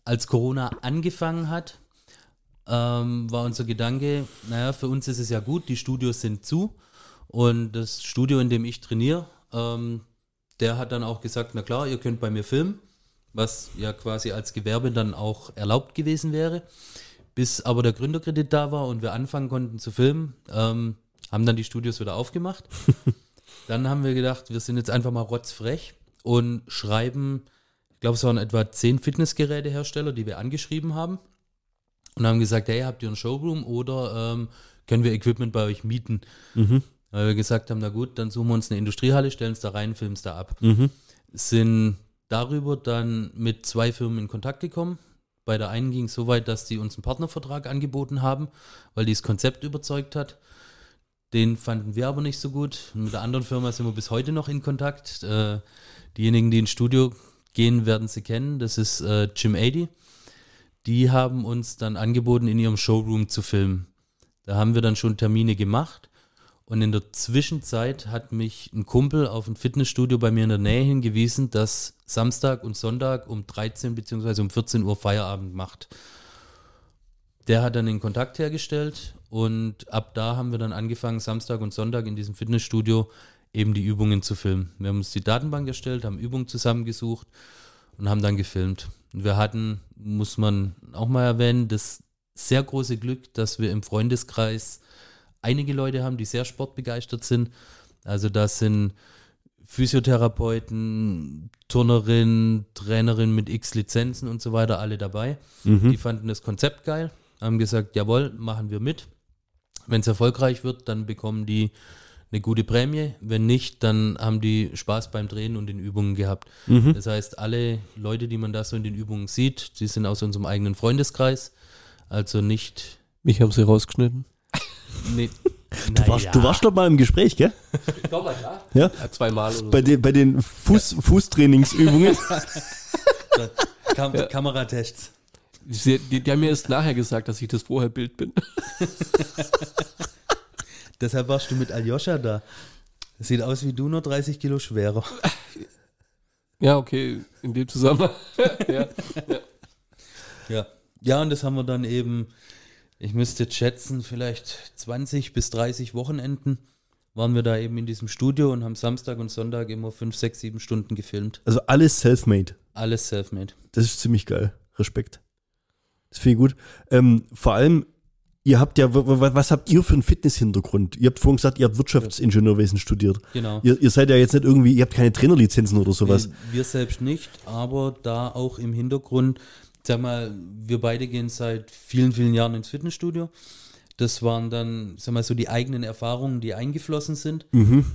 S2: Als Corona angefangen hat, ähm, war unser Gedanke, naja, für uns ist es ja gut, die Studios sind zu und das Studio, in dem ich trainiere, ähm, der hat dann auch gesagt, na klar, ihr könnt bei mir filmen, was ja quasi als Gewerbe dann auch erlaubt gewesen wäre. Bis aber der Gründerkredit da war und wir anfangen konnten zu filmen, ähm, haben dann die Studios wieder aufgemacht. <laughs> dann haben wir gedacht, wir sind jetzt einfach mal rotzfrech und schreiben, ich glaube, es waren etwa zehn Fitnessgerätehersteller, die wir angeschrieben haben und haben gesagt, hey, habt ihr einen Showroom oder ähm, können wir Equipment bei euch mieten?
S1: Mhm.
S2: Weil wir gesagt haben, na gut, dann suchen wir uns eine Industriehalle, stellen es da rein, filmen es da ab.
S1: Mhm.
S2: Sind darüber dann mit zwei Firmen in Kontakt gekommen. Bei der einen ging es so weit, dass die uns einen Partnervertrag angeboten haben, weil die das Konzept überzeugt hat. Den fanden wir aber nicht so gut. Mit der anderen Firma sind wir bis heute noch in Kontakt. Äh, diejenigen, die ins Studio gehen, werden sie kennen. Das ist äh, Jim 80. die haben uns dann angeboten, in ihrem Showroom zu filmen. Da haben wir dann schon Termine gemacht. Und in der Zwischenzeit hat mich ein Kumpel auf ein Fitnessstudio bei mir in der Nähe hingewiesen, das Samstag und Sonntag um 13 bzw. um 14 Uhr Feierabend macht. Der hat dann den Kontakt hergestellt und ab da haben wir dann angefangen, Samstag und Sonntag in diesem Fitnessstudio eben die Übungen zu filmen. Wir haben uns die Datenbank erstellt, haben Übungen zusammengesucht und haben dann gefilmt. Wir hatten, muss man auch mal erwähnen, das sehr große Glück, dass wir im Freundeskreis einige Leute haben, die sehr sportbegeistert sind. Also das sind Physiotherapeuten, Turnerin, Trainerin mit x Lizenzen und so weiter, alle dabei. Die fanden das Konzept geil, haben gesagt, jawohl, machen wir mit. Wenn es erfolgreich wird, dann bekommen die eine gute Prämie. Wenn nicht, dann haben die Spaß beim Drehen und den Übungen gehabt. Das heißt, alle Leute, die man da so in den Übungen sieht, die sind aus unserem eigenen Freundeskreis. Also nicht.
S4: Mich haben sie rausgeschnitten.
S2: Nee,
S1: Du warst, du warst doch mal im Gespräch, gell?
S4: Doch, klar.
S1: Ja.
S4: Ja, zweimal oder
S1: Bei, den, bei den Fuß, Fußtrainingsübungen. <laughs>
S2: Kam Kameratests.
S4: Sie, die, die haben mir erst nachher gesagt, dass ich das vorher Bild bin. <laughs>
S2: Deshalb warst du mit Aljoscha da. Das sieht aus wie du, nur 30 Kilo schwerer.
S4: Ja, okay, in dem Zusammenhang. ja. <laughs>
S2: Ja. Ja, und das haben wir dann eben, ich müsste jetzt schätzen, vielleicht 20 bis 30 Wochenenden waren wir da eben in diesem Studio und haben Samstag und Sonntag immer 5, 6, 7 Stunden gefilmt.
S1: Also alles self-made.
S2: Alles self-made.
S1: Das ist ziemlich geil. Respekt. Das finde ich gut. Ähm, vor allem, ihr habt ja, was habt ihr für einen Fitness-Hintergrund? Ihr habt vorhin gesagt, ihr habt Wirtschaftsingenieurwesen studiert.
S2: Genau.
S1: Ihr, ihr seid ja jetzt nicht irgendwie, ihr habt keine Trainerlizenzen oder sowas.
S2: Wir, wir selbst nicht, aber da auch im Hintergrund, sag mal, wir beide gehen seit vielen, vielen Jahren ins Fitnessstudio. Das waren dann, sag mal, so die eigenen Erfahrungen, die eingeflossen sind.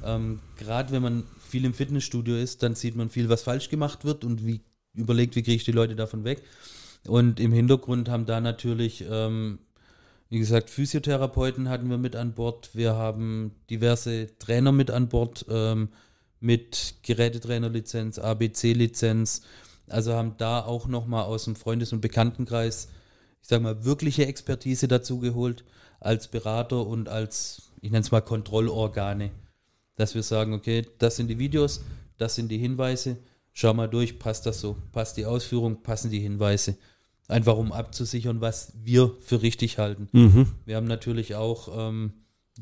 S2: Ähm, Gerade wenn man viel im Fitnessstudio ist, dann sieht man viel, was falsch gemacht wird und wie überlegt, wie kriege ich die Leute davon weg. Und im Hintergrund haben da natürlich, ähm, wie gesagt, Physiotherapeuten hatten wir mit an Bord. Wir haben diverse Trainer mit an Bord, ähm, mit Gerätetrainerlizenz, ABC-Lizenz. Also haben da auch nochmal aus dem Freundes- und Bekanntenkreis, ich sag mal, wirkliche Expertise dazu geholt, als Berater und als, ich nenne es mal, Kontrollorgane. Dass wir sagen, okay, das sind die Videos, das sind die Hinweise, schau mal durch, passt das so, passt die Ausführung, passen die Hinweise. Einfach um abzusichern, was wir für richtig halten. Wir haben natürlich auch, ähm,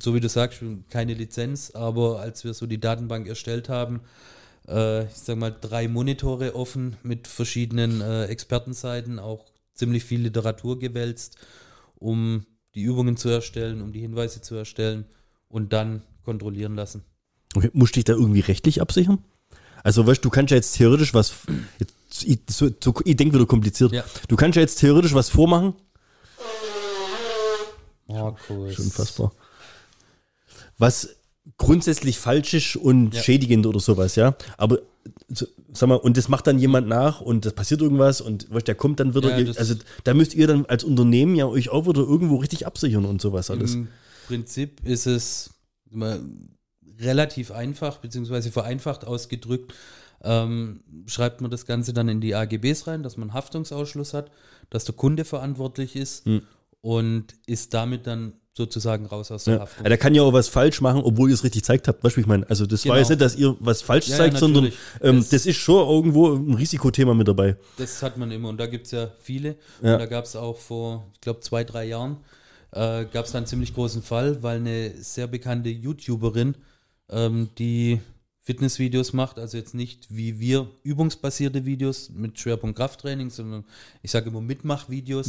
S2: so wie du sagst, keine Lizenz, aber als wir so die Datenbank erstellt haben, äh, ich sag mal, drei Monitore offen mit verschiedenen äh, Expertenseiten, auch ziemlich viel Literatur gewälzt, um die Übungen zu erstellen, um die Hinweise zu erstellen und dann kontrollieren lassen.
S1: Okay, musst du dich da irgendwie rechtlich absichern? Also, weißt du, kannst ja jetzt theoretisch was, jetzt, ich, so, so, ich denke wieder kompliziert.
S2: Ja.
S1: Du kannst ja jetzt theoretisch was vormachen.
S2: Markus.
S1: Schon unfassbar. Was grundsätzlich falsch ist und
S2: Ja.
S1: schädigend oder sowas, ja. Aber sag mal, und das macht dann jemand nach und das passiert irgendwas und weißt, der kommt dann wieder.
S2: Ja,
S1: also da müsst ihr dann als Unternehmen ja euch auch wieder irgendwo richtig absichern und sowas alles.
S2: Im Prinzip ist es relativ einfach, beziehungsweise vereinfacht ausgedrückt. Ähm, schreibt man das Ganze dann in die AGBs rein, dass man Haftungsausschluss hat, dass der Kunde verantwortlich ist
S1: Hm.
S2: und ist damit dann sozusagen raus aus der
S1: Ja.
S2: Haftung.
S1: Ja, der kann ja auch was falsch machen, obwohl ihr es richtig zeigt habt. Weißt du, ich meine? Also das war
S2: Genau.
S1: jetzt nicht, dass ihr was falsch
S2: Ja, ja,
S1: zeigt, sondern
S2: natürlich.
S1: ähm,
S2: Das-
S1: das, ist schon irgendwo ein Risikothema mit dabei.
S2: Das hat man immer und da gibt es ja viele.
S1: Ja.
S2: Und da gab es auch vor, ich glaube, zwei, drei Jahren, äh, gab es einen ziemlich großen Fall, weil eine sehr bekannte YouTuberin, ähm, die Fitnessvideos macht, also jetzt nicht wie wir übungsbasierte Videos mit Schwerpunkt Krafttraining, sondern ich sage immer Mitmachvideos,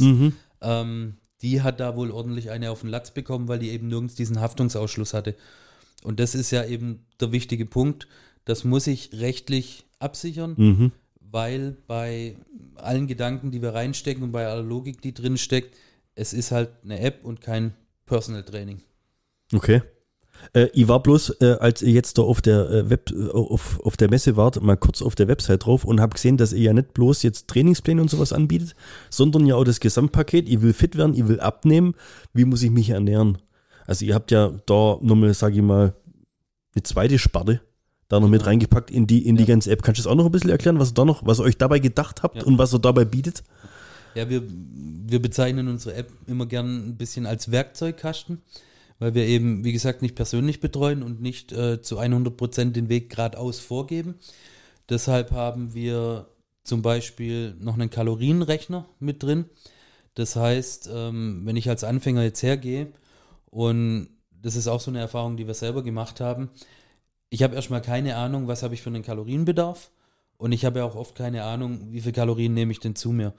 S2: ähm, die hat da wohl ordentlich eine auf den Latz bekommen, weil die eben nirgends diesen Haftungsausschluss hatte. Und das ist ja eben der wichtige Punkt. Das muss ich rechtlich absichern
S1: Mhm.
S2: weil bei allen Gedanken, die wir reinstecken und bei aller Logik, die drin steckt, es ist halt eine App und kein Personal Training.
S1: Okay. Äh, ich war bloß, äh, als ihr jetzt da auf der äh, Web, äh, auf, auf der Messe wart, mal kurz auf der Website drauf und habe gesehen, dass ihr ja nicht bloß jetzt Trainingspläne und sowas anbietet, sondern ja auch das Gesamtpaket. Ich will fit werden, ich will abnehmen. Wie muss ich mich ernähren? Also ihr habt ja da nochmal, sage ich mal, eine zweite Sparte da noch mit reingepackt in die, in die
S2: Ja.
S1: ganze App. Kannst du das auch noch ein bisschen erklären, was ihr da noch, was ihr euch dabei gedacht habt
S2: Ja.
S1: und was ihr dabei bietet?
S2: Ja, wir, wir bezeichnen unsere App immer gern ein bisschen als Werkzeugkasten, weil wir eben, wie gesagt, nicht persönlich betreuen und nicht äh, zu 100 Prozent den Weg geradeaus vorgeben. Deshalb haben wir zum Beispiel noch einen Kalorienrechner mit drin. Das heißt, ähm, wenn ich als Anfänger jetzt hergehe und das ist auch so eine Erfahrung, die wir selber gemacht haben, ich habe erstmal keine Ahnung, was habe ich für einen Kalorienbedarf und ich habe ja auch oft keine Ahnung, wie viel Kalorien nehme ich denn zu mir.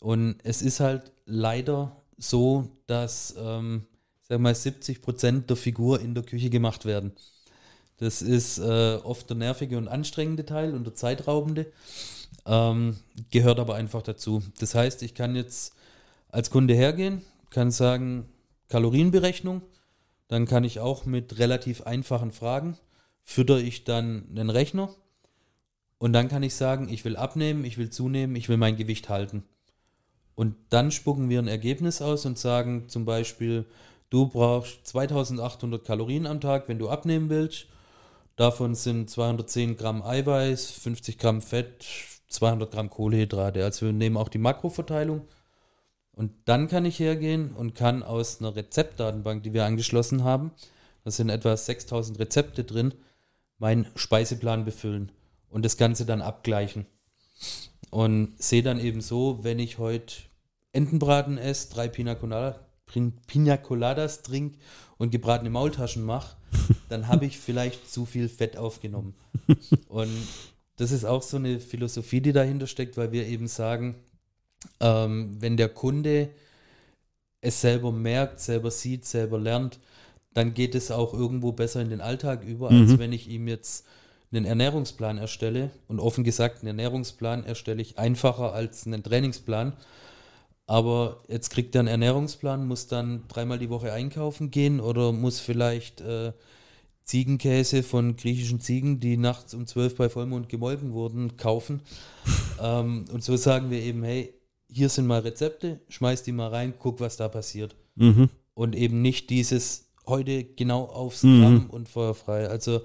S2: Und es ist halt leider so, dass, ähm, sag mal, 70 Prozent der Figur in der Küche gemacht werden. Das ist äh, oft der nervige und anstrengende Teil und der zeitraubende. Ähm, gehört aber einfach dazu. Das heißt, ich kann jetzt als Kunde hergehen, kann sagen, Kalorienberechnung, dann kann ich auch mit relativ einfachen Fragen, fütter ich dann einen Rechner und dann kann ich sagen, ich will abnehmen, ich will zunehmen, ich will mein Gewicht halten. Und dann spucken wir ein Ergebnis aus und sagen zum Beispiel, du brauchst 2800 Kalorien am Tag, wenn du abnehmen willst. Davon sind 210 Gramm Eiweiß, 50 Gramm Fett, 200 Gramm Kohlenhydrate. Also wir nehmen auch die Makroverteilung. Und dann kann ich hergehen und kann aus einer Rezeptdatenbank, die wir angeschlossen haben, da sind etwa 6000 Rezepte drin, meinen Speiseplan befüllen und das Ganze dann abgleichen. Und sehe dann eben so, wenn ich heute Entenbraten esse, drei Pina, Colada, Pina Coladas trinke und gebratene Maultaschen mache, <laughs> dann habe ich vielleicht zu viel Fett aufgenommen. Und das ist auch so eine Philosophie, die dahinter steckt, weil wir eben sagen, ähm, wenn der Kunde es selber merkt, selber sieht, selber lernt, dann geht es auch irgendwo besser in den Alltag über, als wenn ich ihm jetzt einen Ernährungsplan erstelle. Und offen gesagt, einen Ernährungsplan erstelle ich einfacher als einen Trainingsplan. Aber jetzt kriegt er einen Ernährungsplan, muss dann dreimal die Woche einkaufen gehen oder muss vielleicht äh, Ziegenkäse von griechischen Ziegen, die nachts um 12 bei Vollmond gemolken wurden, kaufen. <laughs> ähm, und so sagen wir eben, hey, hier sind mal Rezepte, schmeiß die mal rein, guck, was da passiert.
S1: Mhm.
S2: Und eben nicht dieses heute genau aufs Gramm und feuerfrei. Also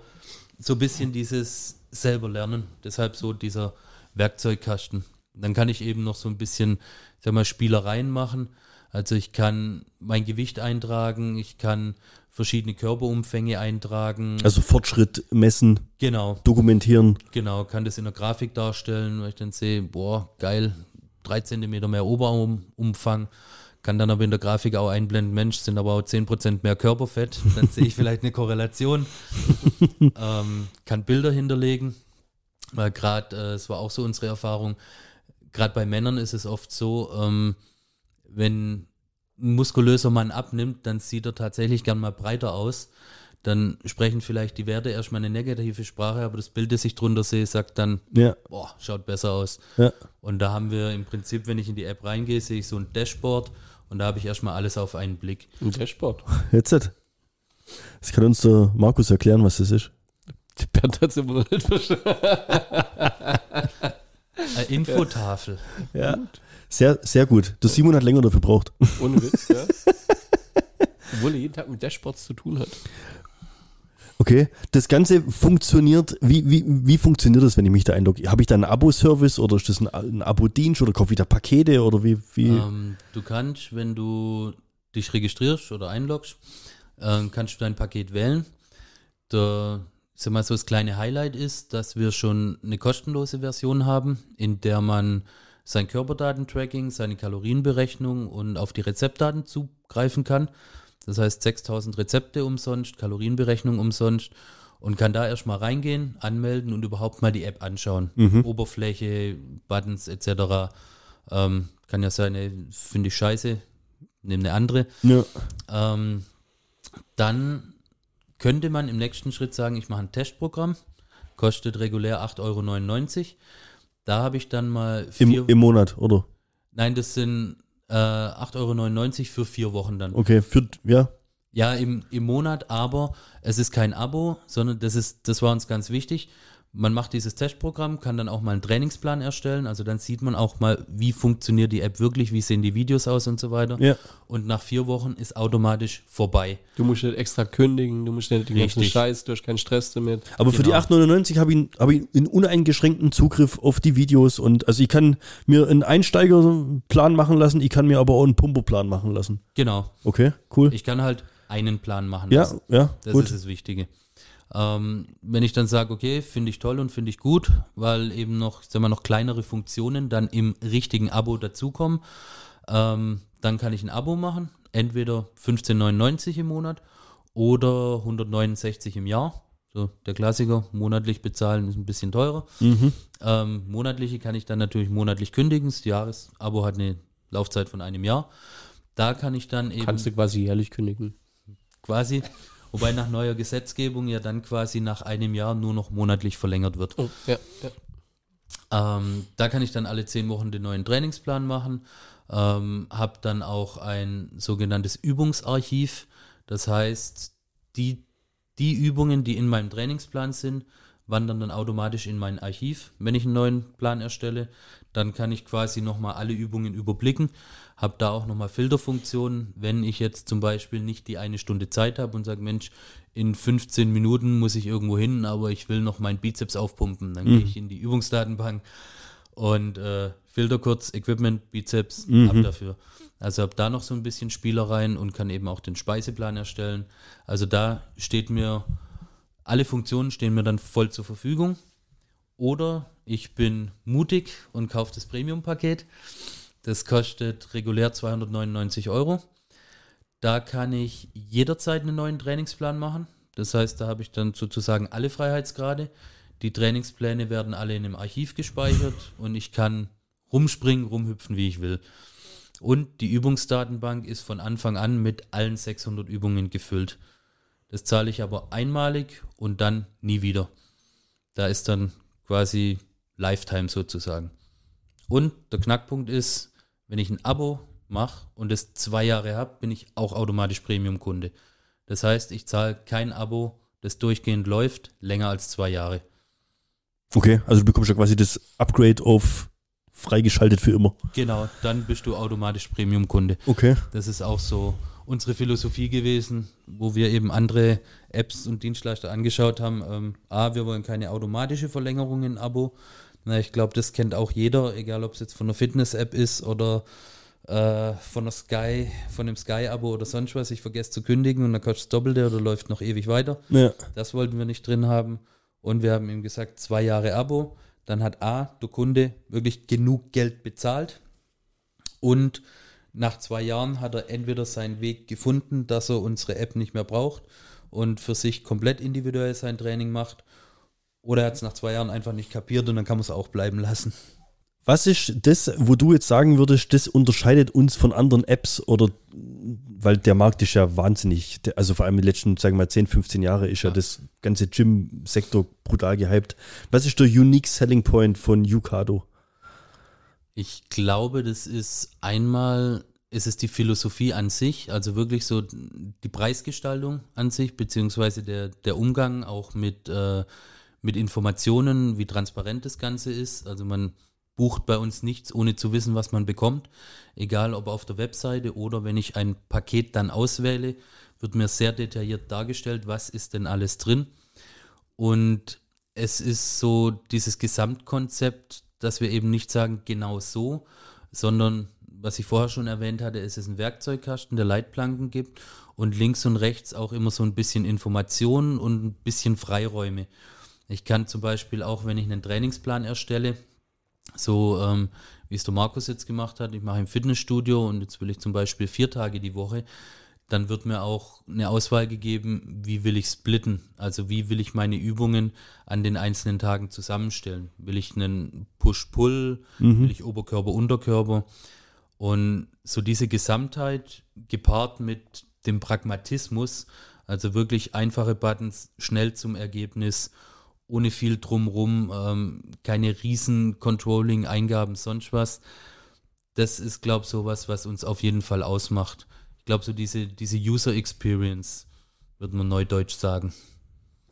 S2: so ein bisschen dieses selber lernen. Deshalb so dieser Werkzeugkasten. Dann kann ich eben noch so ein bisschen, sag mal, Spielereien machen. Also ich kann mein Gewicht eintragen, ich kann verschiedene Körperumfänge eintragen.
S1: Also Fortschritt messen,
S2: genau,
S1: dokumentieren.
S2: genau, kann das in der Grafik darstellen, weil ich dann sehe, boah, geil, drei Zentimeter mehr Oberarmumfang. Kann dann aber in der Grafik auch einblenden, Mensch, sind aber auch 10% mehr Körperfett. Dann sehe ich vielleicht eine Korrelation. <laughs> ähm, kann Bilder hinterlegen, weil gerade, äh, es war auch so unsere Erfahrung, gerade bei Männern ist es oft so, ähm, wenn ein muskulöser Mann abnimmt, dann sieht er tatsächlich gern mal breiter aus. Dann sprechen vielleicht die Werte erstmal eine negative Sprache, aber das Bild, das ich drunter sehe, sagt dann,
S1: Ja.
S2: boah, schaut besser aus.
S1: Ja.
S2: Und da haben wir im Prinzip, wenn ich in die App reingehe, sehe ich so ein Dashboard und da habe ich erstmal alles auf einen Blick.
S4: Ein Dashboard.
S1: Jetzt. Das kann uns der Markus erklären, was das ist.
S4: Die Bernd hat es immer noch nicht verstanden. <laughs>
S2: Eine Infotafel.
S1: Ja. Sehr, sehr gut. Der Simon hat länger dafür gebraucht.
S4: Ohne Witz, ja. Obwohl er jeden Tag mit Dashboards zu tun hat.
S1: Okay. Das Ganze funktioniert, wie, wie, wie funktioniert das, wenn ich mich da einlogge? Habe ich da einen Abo-Service oder ist das ein, ein Abo-Dienst oder kaufe ich da Pakete oder wie? wie?
S2: Ähm, du kannst, wenn du dich registrierst oder einloggst, ähm, kannst du dein Paket wählen. Der, sag mal so, das kleine Highlight ist, dass wir schon eine kostenlose Version haben, in der man sein Körperdatentracking, seine Kalorienberechnung und auf die Rezeptdaten zugreifen kann. Das heißt 6000 Rezepte umsonst, Kalorienberechnung umsonst und kann da erstmal reingehen, anmelden und überhaupt mal die App anschauen. Oberfläche, Buttons etc. Ähm, kann ja sein, finde ich scheiße, nehme eine andere.
S1: ja.
S2: Ähm, dann könnte man im nächsten Schritt sagen, ich mache ein Testprogramm, kostet regulär 8,99 Euro. Da habe ich dann mal
S1: Im,
S2: vier,
S1: Im Monat, oder?
S2: nein, das sind äh, 8,99 Euro für vier Wochen dann.
S1: Okay, für, ja.
S2: Ja, im, im Monat, aber es ist kein Abo, sondern das ist, das war uns ganz wichtig, Man macht dieses Testprogramm, kann dann auch mal einen Trainingsplan erstellen. Also dann sieht man auch mal, wie funktioniert die App wirklich, wie sehen die Videos aus und so weiter.
S1: Ja.
S2: Und nach vier Wochen ist automatisch vorbei.
S4: Du musst nicht extra kündigen, du musst nicht den ganzen
S2: Richtig.
S4: Scheiß, du hast keinen Stress damit.
S1: Aber für die
S2: Genau.
S1: 8,99 habe ich, hab ich einen uneingeschränkten Zugriff auf die Videos und also ich kann mir einen Einsteigerplan machen lassen, ich kann mir aber auch einen Pumperplan machen lassen.
S2: Genau.
S1: Okay, cool.
S2: Ich kann halt einen Plan machen
S1: ja,
S2: lassen.
S1: ja,
S2: Das
S1: gut.
S2: ist das Wichtige. Ähm, wenn ich dann sage, okay, finde ich toll und finde ich gut, weil eben noch, sagen wir, noch kleinere Funktionen dann im richtigen Abo dazukommen, ähm, dann kann ich ein Abo machen, entweder 15,99 im Monat oder 169 im Jahr. So, der Klassiker, monatlich bezahlen ist ein bisschen teurer.
S1: Mhm.
S2: Ähm, monatliche kann ich dann natürlich monatlich kündigen. Das Jahresabo hat eine Laufzeit von einem Jahr. Da kann ich dann eben
S4: Kannst du quasi jährlich kündigen.
S2: Quasi, wobei nach neuer Gesetzgebung ja dann quasi nach einem Jahr nur noch monatlich verlängert wird.
S4: Oh, ja, ja.
S2: Ähm, da kann ich dann alle zehn Wochen den neuen Trainingsplan machen, ähm, habe dann auch ein sogenanntes Übungsarchiv. Das heißt, die, die Übungen, die in meinem Trainingsplan sind, wandern dann automatisch in mein Archiv, wenn ich einen neuen Plan erstelle. Dann kann ich quasi nochmal alle Übungen überblicken, habe da auch nochmal Filterfunktionen, wenn ich jetzt zum Beispiel nicht die eine Stunde Zeit habe und sage, Mensch, in 15 Minuten muss ich irgendwo hin, aber ich will noch meinen Bizeps aufpumpen. Dann gehe ich in die Übungsdatenbank und äh, filter kurz Equipment, Bizeps, ab dafür. Also habe da noch so ein bisschen Spielereien und kann eben auch den Speiseplan erstellen. Also da steht mir, alle Funktionen stehen mir dann voll zur Verfügung. Oder ich bin mutig und kaufe das Premium-Paket. Das kostet regulär 299 Euro. Da kann ich jederzeit einen neuen Trainingsplan machen. Das heißt, da habe ich dann sozusagen alle Freiheitsgrade. Die Trainingspläne werden alle in einem Archiv gespeichert und ich kann rumspringen, rumhüpfen, wie ich will. Und die Übungsdatenbank ist von Anfang an mit allen 600 Übungen gefüllt. Das zahle ich aber einmalig und dann nie wieder. Da ist dann quasi Lifetime sozusagen. Und der Knackpunkt ist, wenn ich ein Abo mache und es zwei Jahre habe, bin ich auch automatisch Premium-Kunde. Das heißt, ich zahle kein Abo, das durchgehend läuft, länger als zwei Jahre.
S1: Okay, also du bekommst ja quasi das Upgrade auf freigeschaltet für immer.
S2: Genau, dann bist du automatisch Premium-Kunde.
S1: Okay.
S2: Das ist auch so unsere Philosophie gewesen, wo wir eben andere Apps und Dienstleister angeschaut haben. Ähm, A, wir wollen keine automatische Verlängerung in Abo. Na, ich glaube, das kennt auch jeder, egal ob es jetzt von einer Fitness-App ist oder äh, von der Sky, von dem Sky-Abo oder sonst was. Ich vergesse zu kündigen und dann kostet es Doppelte oder läuft noch ewig weiter.
S1: Ja.
S2: Das wollten wir nicht drin haben. Und wir haben ihm gesagt, zwei Jahre Abo. Dann hat A, der Kunde wirklich genug Geld bezahlt. Und nach zwei Jahren hat er entweder seinen Weg gefunden, dass er unsere App nicht mehr braucht und für sich komplett individuell sein Training macht. Oder er hat es nach zwei Jahren einfach nicht kapiert und dann kann man es auch bleiben lassen.
S1: Was ist das, wo du jetzt sagen würdest, das unterscheidet uns von anderen Apps oder weil der Markt ist ja wahnsinnig, also vor allem in den letzten, sagen wir mal, 10, 15 Jahre ist ja,
S2: Ja.
S1: das ganze Gym-Sektor brutal gehypt. Was ist der Unique Selling Point von Yucado?
S2: Ich glaube, das ist einmal, ist es die Philosophie an sich, also wirklich so die Preisgestaltung an sich, beziehungsweise der, der Umgang auch mit, äh, mit Informationen, wie transparent das Ganze ist. Also man bucht bei uns nichts, ohne zu wissen, was man bekommt. Egal ob auf der Webseite oder wenn ich ein Paket dann auswähle, wird mir sehr detailliert dargestellt, was ist denn alles drin. Und es ist so dieses Gesamtkonzept, dass wir eben nicht sagen, genau so, sondern was ich vorher schon erwähnt hatte, ist es ein Werkzeugkasten, der Leitplanken gibt und links und rechts auch immer so ein bisschen Informationen und ein bisschen Freiräume. Ich kann zum Beispiel auch, wenn ich einen Trainingsplan erstelle, so ähm, wie es der Markus jetzt gemacht hat, ich mache im Fitnessstudio und jetzt will ich zum Beispiel vier Tage die Woche, dann wird mir auch eine Auswahl gegeben, wie will ich splitten, also wie will ich meine Übungen an den einzelnen Tagen zusammenstellen. Will ich einen Push-Pull, will ich Oberkörper, Unterkörper? Und so diese Gesamtheit gepaart mit dem Pragmatismus, also wirklich einfache Buttons, schnell zum Ergebnis, ohne viel drumrum, ähm, keine riesen Controlling-Eingaben, sonst was. Das ist, glaube ich, sowas, was uns auf jeden Fall ausmacht. Ich glaube, so diese, diese User Experience, würde man neudeutsch sagen.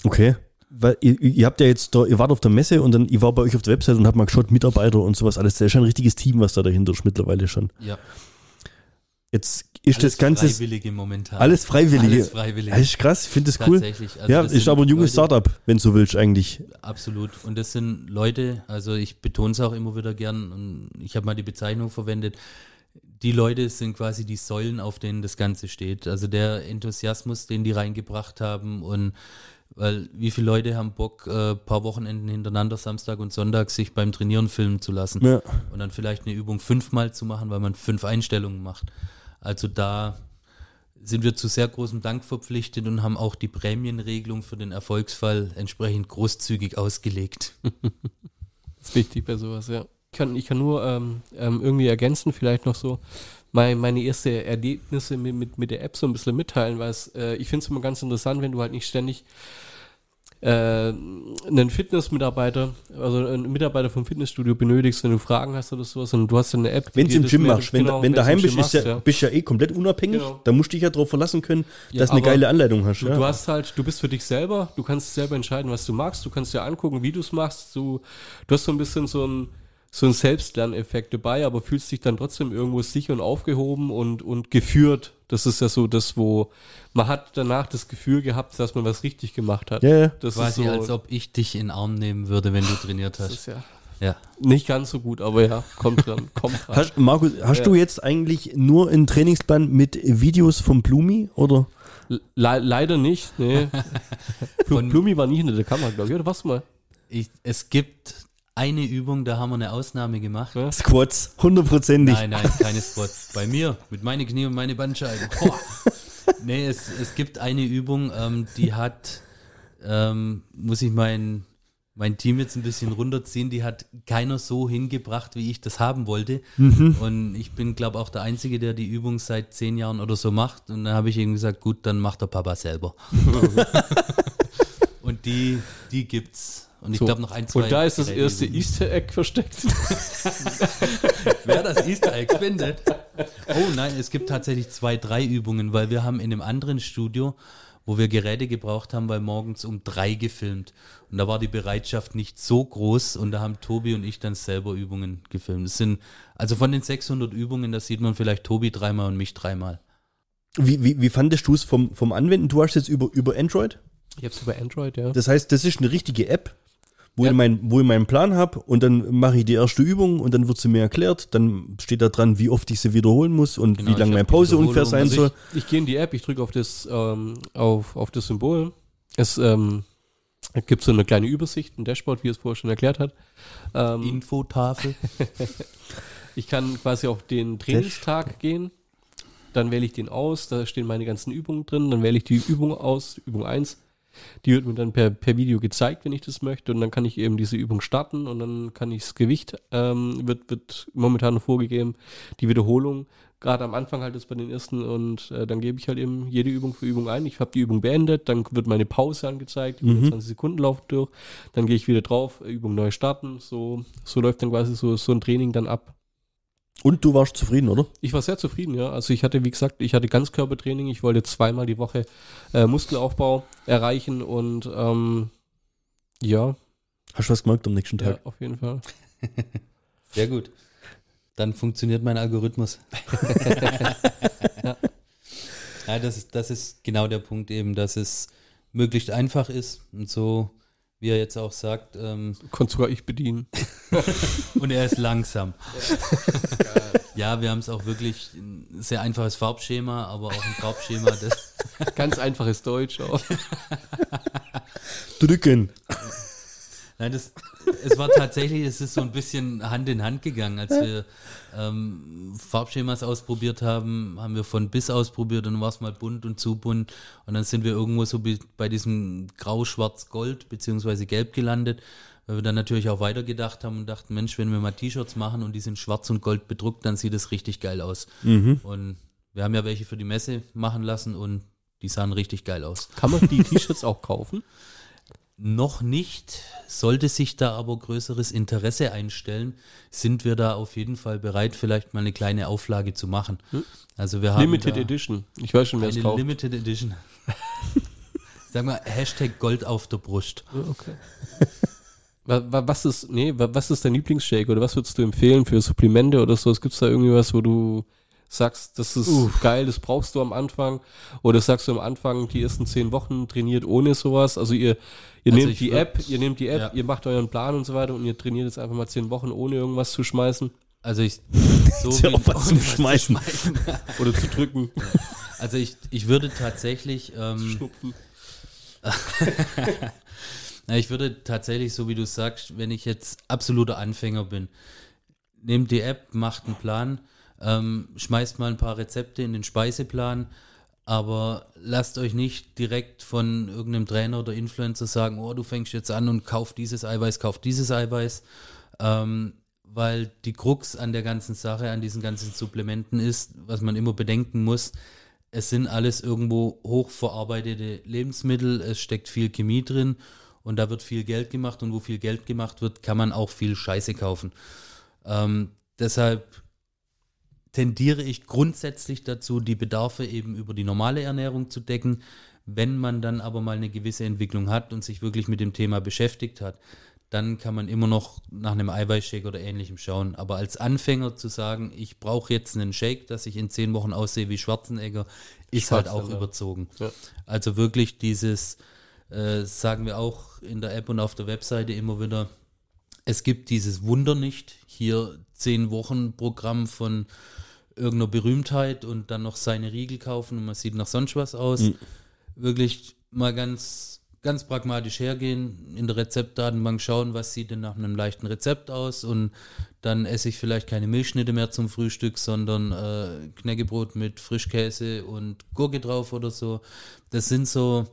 S1: Okay. weil ihr, ihr habt ja jetzt da, ihr wart auf der Messe und dann, ich war bei euch auf der Website und hab mal geschaut, Mitarbeiter und sowas alles. Da ist schon ein richtiges Team, was da dahinter ist mittlerweile schon.
S2: Ja,
S1: Jetzt ist
S2: alles
S1: das Ganze
S2: Freiwillige momentan.
S1: alles Freiwillige.
S2: Alles Freiwillige.
S1: Das ist krass, ich finde das cool.
S2: Tatsächlich. Also
S1: ja,
S2: das
S1: ist aber ein junges
S2: Leute-
S1: Startup, wenn du so willst, eigentlich.
S2: Absolut. Und das sind Leute, also ich betone es auch immer wieder gern, und ich habe mal die Bezeichnung verwendet, die Leute sind quasi die Säulen, auf denen das Ganze steht. Also der Enthusiasmus, den die reingebracht haben und weil wie viele Leute haben Bock, äh, paar Wochenenden hintereinander, Samstag und Sonntag, sich beim Trainieren filmen zu lassen
S1: Ja.
S2: und dann vielleicht eine Übung fünfmal zu machen, weil man fünf Einstellungen macht. Also da sind wir zu sehr großem Dank verpflichtet und haben auch die Prämienregelung für den Erfolgsfall entsprechend großzügig ausgelegt.
S4: Das <laughs> ist wichtig bei sowas, ja. Ich kann, ich kann nur ähm, ähm, irgendwie ergänzen, vielleicht noch so mein, meine erste Erlebnisse mit, mit, mit der App so ein bisschen mitteilen, weil es, äh, ich finde es immer ganz interessant, wenn du halt nicht ständig äh, einen Fitnessmitarbeiter, also einen Mitarbeiter vom Fitnessstudio benötigst, wenn du Fragen hast oder sowas, und du hast dann eine App. die
S1: Wenn du im Gym machst, wenn,
S4: genau,
S1: wenn daheim
S4: im
S1: bist, ist ja,
S4: machst,
S1: bist ja eh komplett unabhängig.
S4: Genau.
S1: Da musst du dich ja darauf verlassen können,
S4: Ja,
S1: dass du eine geile Anleitung hast.
S4: Du,
S1: ja.
S4: du hast halt, du bist für dich selber, du kannst selber entscheiden, was du magst, du kannst dir angucken, wie du es machst, du, du hast so ein bisschen so ein, so ein Selbstlerneffekt dabei, aber fühlst dich dann trotzdem irgendwo sicher und aufgehoben und, und geführt. Das ist ja so das, wo man hat danach das Gefühl gehabt, dass man was richtig gemacht hat.
S1: ja, ja.
S4: Das
S2: Quasi
S4: ist so,
S2: als ob ich dich in den Arm nehmen würde, wenn du <laughs> trainiert
S4: das
S2: hast.
S4: ist ja
S2: Ja.
S4: nicht ganz so gut, aber ja, kommt dran, <laughs> kommt dran.
S1: Hast, Markus, hast
S4: Ja.
S1: du jetzt eigentlich nur einen Trainingsplan mit Videos vom Blumi oder?
S4: Le leider nicht, nee. <laughs>
S2: Von-
S4: Plumi war nie hinter der Kamera, glaube ich, oder was mal?
S2: Ich, es gibt eine Übung, da haben wir eine Ausnahme gemacht.
S4: Ja.
S1: Squats, hundertprozentig.
S2: Nein, nein, keine Squats. Bei mir, mit meinen Knie und meine Bandscheiben. Boah. Nee, es, es gibt eine Übung, ähm, die hat, ähm, muss ich mein, mein Team jetzt ein bisschen runterziehen, die hat keiner so hingebracht, wie ich das haben wollte. Und ich bin, glaube auch der Einzige, der die Übung seit zehn Jahren oder so macht. Und dann habe ich ihm gesagt, gut, dann macht der Papa selber. <laughs> und die, die gibt's. Und ich
S4: So.
S2: glaube noch ein, zwei.
S4: Und da ist das erste. Easter Egg versteckt. <laughs>
S2: Wer das Easter Egg findet. Oh nein, es gibt tatsächlich zwei, drei Übungen, weil wir haben in einem anderen Studio, wo wir Geräte gebraucht haben, weil morgens um drei gefilmt. Und da war die Bereitschaft nicht so groß und da haben Tobi und ich dann selber Übungen gefilmt. Es sind, also von den 600 Übungen, da sieht man vielleicht Tobi dreimal und mich dreimal.
S1: Wie, wie, wie fandest du es vom, vom Anwenden? Du hast jetzt über, über Android.
S4: Ich hab's über Android, ja.
S1: Das heißt, das ist eine richtige App, wo,
S4: Ja.
S1: ich, mein, wo ich meinen Plan habe und dann mache ich die erste Übung und dann wird sie mir erklärt. Dann steht da dran, wie oft ich sie wiederholen muss und
S2: Genau,
S1: wie
S2: ich
S1: lange meine Pause ungefähr sein
S2: Also
S1: soll.
S4: Ich gehe in die App, ich drücke auf das, ähm, auf, auf das Symbol. Es ähm, gibt so eine kleine Übersicht, ein Dashboard, wie es vorher schon erklärt hat. Ähm,
S2: Infotafel. <laughs>
S4: ich kann quasi auf den Trainingstag gehen. Dann wähle ich den aus, da stehen meine ganzen Übungen drin. Dann wähle ich die Übung aus, Übung 1. Die wird mir dann per, per Video gezeigt, wenn ich das möchte. Und dann kann ich eben diese Übung starten und dann kann ich das Gewicht, ähm, wird, wird momentan vorgegeben, die Wiederholung. Gerade am Anfang halt ist bei den ersten und äh, dann gebe ich halt eben jede Übung für Übung ein. Ich habe die Übung beendet, dann wird meine Pause angezeigt, die 120 Sekunden laufen durch. Dann gehe ich wieder drauf, Übung neu starten. So, so läuft dann quasi so, so ein Training dann ab.
S1: Und du warst zufrieden, oder?
S4: Ich war sehr zufrieden, ja. Also ich hatte, wie gesagt, ich hatte Ganzkörpertraining. Ich wollte zweimal die Woche äh, Muskelaufbau erreichen und ähm, ja,
S1: Hast du was gemerkt am nächsten
S4: ja,
S1: Tag?
S4: auf jeden Fall. <laughs>
S2: Sehr gut. Dann funktioniert mein Algorithmus. <laughs> ja. das, ist, das ist genau der Punkt eben, dass es möglichst einfach ist und so, wie er jetzt auch sagt, ähm,
S4: Konnte sogar ich bedienen. <laughs>
S2: und er ist langsam. ja, wir haben es auch wirklich ein sehr einfaches Farbschema, aber auch ein Farbschema, das
S4: Ganz einfaches Deutsch auch.
S1: Drücken. <laughs>
S2: Nein, das, es war tatsächlich, es ist so ein bisschen Hand in Hand gegangen. Als wir ähm, Farbschemas ausprobiert haben, haben wir von bis ausprobiert und dann war es mal bunt und zu bunt. Und dann sind wir irgendwo so bei diesem Grau-Schwarz-Gold beziehungsweise Gelb gelandet, weil wir dann natürlich auch weitergedacht haben und dachten, Mensch, wenn wir mal T-Shirts machen und die sind schwarz und gold bedruckt, dann sieht es richtig geil aus. Und wir haben ja welche für die Messe machen lassen und die sahen richtig geil aus.
S4: Kann man die T-Shirts auch kaufen? <laughs>
S2: Noch nicht. Sollte sich da aber größeres Interesse einstellen, sind wir da auf jeden Fall bereit, vielleicht mal eine kleine Auflage zu machen. Also wir haben
S4: Limited Edition. Ich weiß schon, wer es kauft.
S2: Limited Edition. <laughs> Sag mal, Hashtag Gold auf der Brust.
S4: Okay. Wa- wa- Was ist, nee, wa- was ist dein Lieblingsshake oder was würdest du empfehlen für Supplemente oder so? Gibt es da irgendwie was, wo du sagst, das ist geil, das brauchst du am Anfang? Oder sagst du am Anfang, die ersten zehn Wochen trainiert ohne sowas? Also ihr, ihr
S2: Also
S4: nehmt die
S2: würd-
S4: App, ihr nehmt die App,
S2: Ja.
S4: ihr macht euren Plan und so weiter und ihr trainiert jetzt einfach mal zehn Wochen ohne irgendwas zu schmeißen
S2: Also ich <laughs> so
S1: ja auch was zum
S2: ohne zu
S1: Schmeißen.
S4: oder zu drücken.
S2: Also ich, ich würde tatsächlich, ähm, <laughs> na, ich würde tatsächlich, so wie du sagst, wenn ich jetzt absoluter Anfänger bin, nehmt die App, macht einen Plan, ähm, schmeißt mal ein paar Rezepte in den Speiseplan, aber lasst euch nicht direkt von irgendeinem Trainer oder Influencer sagen, oh, du fängst jetzt an und kauf dieses Eiweiß, kauf dieses Eiweiß, ähm, weil die Krux an der ganzen Sache, an diesen ganzen Supplementen ist, was man immer bedenken muss, es sind alles irgendwo hochverarbeitete Lebensmittel, es steckt viel Chemie drin und da wird viel Geld gemacht und wo viel Geld gemacht wird, kann man auch viel Scheiße kaufen. Ähm, deshalb tendiere ich grundsätzlich dazu, die Bedarfe eben über die normale Ernährung zu decken. Wenn man dann aber mal eine gewisse Entwicklung hat und sich wirklich mit dem Thema beschäftigt hat, dann kann man immer noch nach einem Eiweißshake oder ähnlichem schauen. Aber als Anfänger zu sagen, ich brauche jetzt einen Shake, dass ich in zehn Wochen aussehe wie Schwarzenegger, ist halt auch
S4: ja.
S2: überzogen.
S4: Ja.
S2: Also wirklich dieses, äh, sagen wir auch in der App und auf der Webseite immer wieder, es gibt dieses Wunder nicht. Hier zehn Wochen Programm von irgendeiner Berühmtheit und dann noch seine Riegel kaufen und man sieht nach sonst was aus. Wirklich mal ganz, ganz pragmatisch hergehen, in der Rezeptdatenbank schauen, was sieht denn nach einem leichten Rezept aus und dann esse ich vielleicht keine Milchschnitte mehr zum Frühstück, sondern äh, Knäckebrot mit Frischkäse und Gurke drauf oder so. Das sind so,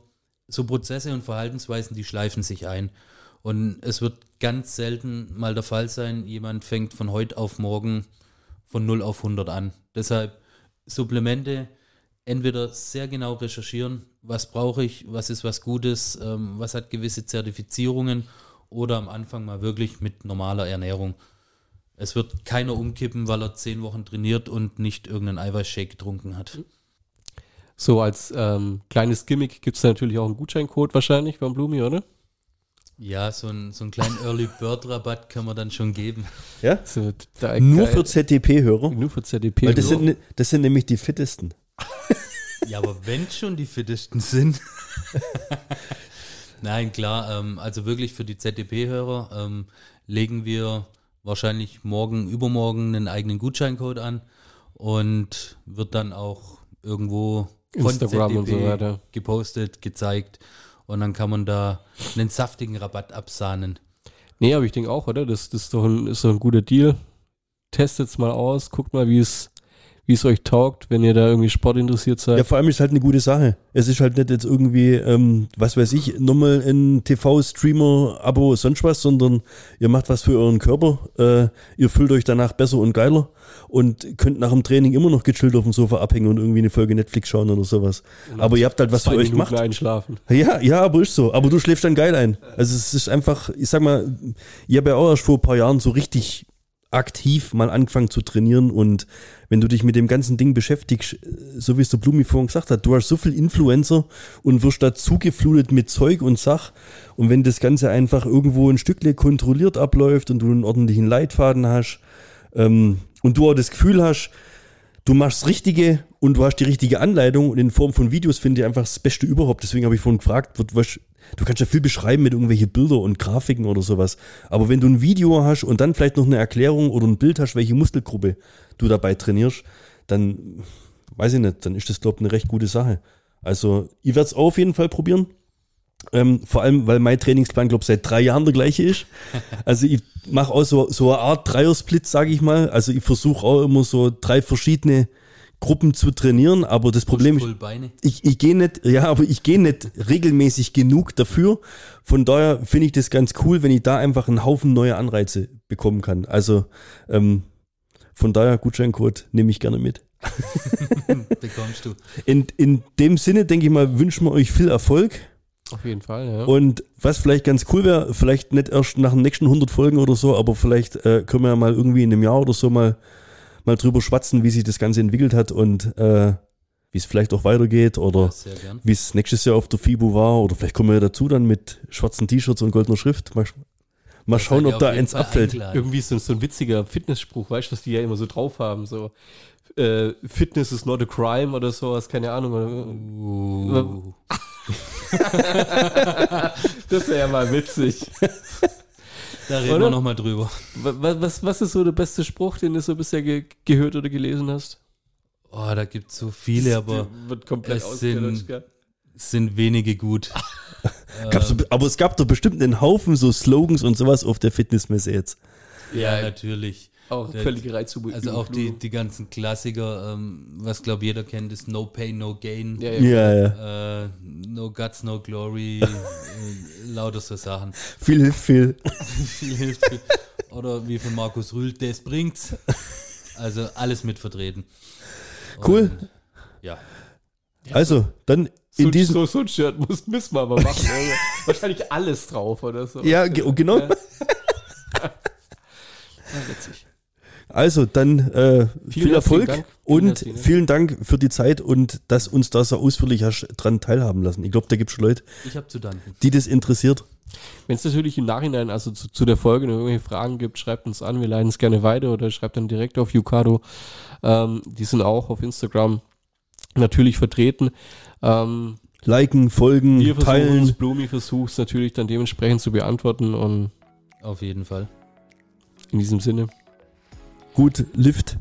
S2: so Prozesse und Verhaltensweisen, die schleifen sich ein. Und es wird ganz selten mal der Fall sein, jemand fängt von heute auf morgen von 0 auf 100 an. Deshalb Supplemente entweder sehr genau recherchieren, was brauche ich, was ist was Gutes, ähm, was hat gewisse Zertifizierungen oder am Anfang mal wirklich mit normaler Ernährung. Es wird keiner umkippen, weil er zehn Wochen trainiert und nicht irgendeinen Eiweißshake getrunken hat.
S4: So, als ähm, kleines Gimmick gibt es natürlich auch einen Gutscheincode wahrscheinlich von Blumi, oder?
S2: Ja, so, ein, so einen kleinen Early Bird Rabatt kann man dann schon geben.
S1: Ja?
S4: So, da,
S1: Nur
S4: geil.
S1: für ZDP-Hörer.
S4: nur für ZDP.
S1: Weil das sind, ne- das sind nämlich die fittesten. <laughs>
S2: Ja, aber wenn schon die fittesten sind. <laughs> Nein, klar, ähm, also wirklich für die ZDP-Hörer ähm, legen wir wahrscheinlich morgen, übermorgen einen eigenen Gutscheincode an und wird dann auch irgendwo von
S4: Instagram und so
S2: ZDP
S4: weiter.
S2: gepostet, gezeigt und dann kann man da einen saftigen Rabatt absahnen.
S4: Nee, aber ich denke auch, oder? Das, das ist, doch ein, ist doch ein guter Deal. Testet's mal aus, guckt mal, wie es wie es euch taugt, wenn ihr da irgendwie Sport interessiert seid.
S1: Ja, vor allem ist halt eine gute Sache. Es ist halt nicht jetzt irgendwie, ähm, was weiß ich, nochmal ein TV-Streamer-Abo, sonst was, sondern ihr macht was für euren Körper. Äh, ihr fühlt euch danach besser und geiler und könnt nach dem Training immer noch gechillt auf dem Sofa abhängen und irgendwie eine Folge Netflix schauen oder sowas. Aber ihr habt halt was für euch
S4: Minuten
S1: gemacht.
S4: einschlafen.
S1: Ja, ja, aber ist so. Aber du schläfst dann geil ein. Also es ist einfach, ich sag mal, ich habe ja auch erst vor ein paar Jahren so richtig aktiv mal angefangen zu trainieren und wenn du dich mit dem ganzen Ding beschäftigst, so wie es der Blumi vorhin gesagt hat, du hast so viel Influencer und wirst da zugeflutet mit Zeug und Sach und wenn das Ganze einfach irgendwo ein Stückle kontrolliert abläuft und du einen ordentlichen Leitfaden hast ähm, und du auch das Gefühl hast, du machst das Richtige und du hast die richtige Anleitung und in Form von Videos finde ich einfach das Beste überhaupt. Deswegen habe ich vorhin gefragt, was, du kannst ja viel beschreiben mit irgendwelche Bilder und Grafiken oder sowas. Aber wenn du ein Video hast und dann vielleicht noch eine Erklärung oder ein Bild hast, welche Muskelgruppe du dabei trainierst, dann weiß ich nicht, dann ist das, glaube ich, eine recht gute Sache. Also ich werde es auf jeden Fall probieren. Ähm, vor allem, weil mein Trainingsplan, glaube ich, seit drei Jahren der gleiche ist. <laughs> Also ich mache auch so, so eine Art Dreiersplit, sage ich mal. Also ich versuche auch immer so drei verschiedene Gruppen zu trainieren, aber das Problem ist, ich, ich gehe nicht, ja, aber ich gehe nicht regelmäßig genug dafür. Von daher finde ich das ganz cool, wenn ich da einfach einen Haufen neue Anreize bekommen kann. Also ähm, von daher Gutscheincode nehme ich gerne mit. <laughs>
S2: Bekommst du.
S1: In, in dem Sinne, denke ich mal, wünschen wir euch viel Erfolg.
S4: Auf jeden Fall, ja.
S1: Und was vielleicht ganz cool wäre, vielleicht nicht erst nach den nächsten 100 Folgen oder so, aber vielleicht äh, können wir ja mal irgendwie in einem Jahr oder so mal, mal drüber schwatzen, wie sich das Ganze entwickelt hat und äh, wie es vielleicht auch weitergeht oder
S2: gern.
S1: wie es nächstes Jahr auf der FIBO war oder vielleicht kommen wir ja dazu dann mit schwarzen T-Shirts und goldener Schrift. Mal, mal schauen, ob da eins
S2: Fall
S1: abfällt.
S2: eingeladen.
S4: Irgendwie so, so ein witziger Fitnessspruch, weißt du, was die ja immer so drauf haben, so äh, Fitness is not a crime oder sowas, keine Ahnung.
S2: Uh, <laughs>
S4: das wäre ja mal witzig. <laughs>
S2: da reden
S4: Oder?
S2: wir nochmal drüber.
S4: was, was, was ist so der beste Spruch, den du so bisher ge gehört oder gelesen hast?
S2: Oh, da gibt es so viele, aber
S4: wird komplett
S2: es sind- sind wenige gut. <laughs>
S1: Gab's,
S2: Ähm,
S1: aber es gab doch bestimmt einen Haufen so Slogans und sowas auf der Fitnessmesse jetzt.
S2: ja,
S4: Ja,
S2: natürlich.
S4: Auch
S2: Der-
S4: völlig Reizüber.
S2: Also auch die, die ganzen Klassiker, ähm, was glaube jeder kennt, ist No Pain, No Gain.
S4: Ja, ja.
S1: Ja, ja.
S2: Äh, no Guts, No Glory, <laughs> äh, lauter so Sachen.
S1: Viel hilft viel. <laughs>
S2: Viel hilft viel. Oder wie von Markus Rühl, das bringt's. Also alles mit vertreten.
S1: Cool.
S2: Und, ja.
S1: Also, dann in
S4: so,
S1: diesem.
S4: so, so ein Shirt muss, müssen wir aber machen. oder? <laughs> Wahrscheinlich alles drauf oder so.
S1: Ja, ge- genau.
S4: Ja. Ja, witzig.
S1: Also, dann äh, viel Erfolg
S4: Dank. Vielen
S1: und
S4: Dank.
S1: vielen Dank für die Zeit und dass uns da so ausführlich hast dran teilhaben lassen. Ich glaube, da gibt es schon Leute, die das interessiert.
S4: Wenn es natürlich im Nachhinein, also zu, zu der Folge, noch irgendwelche Fragen gibt, schreibt uns an, wir leiten es gerne weiter oder schreibt dann direkt auf Yukado. Ähm, die sind auch auf Instagram natürlich vertreten. Ähm,
S1: Liken, folgen,
S4: wir
S1: teilen.
S4: Blumi versucht es natürlich dann dementsprechend zu beantworten und
S2: Auf jeden Fall.
S4: in diesem Sinne,
S1: Gut, Lift.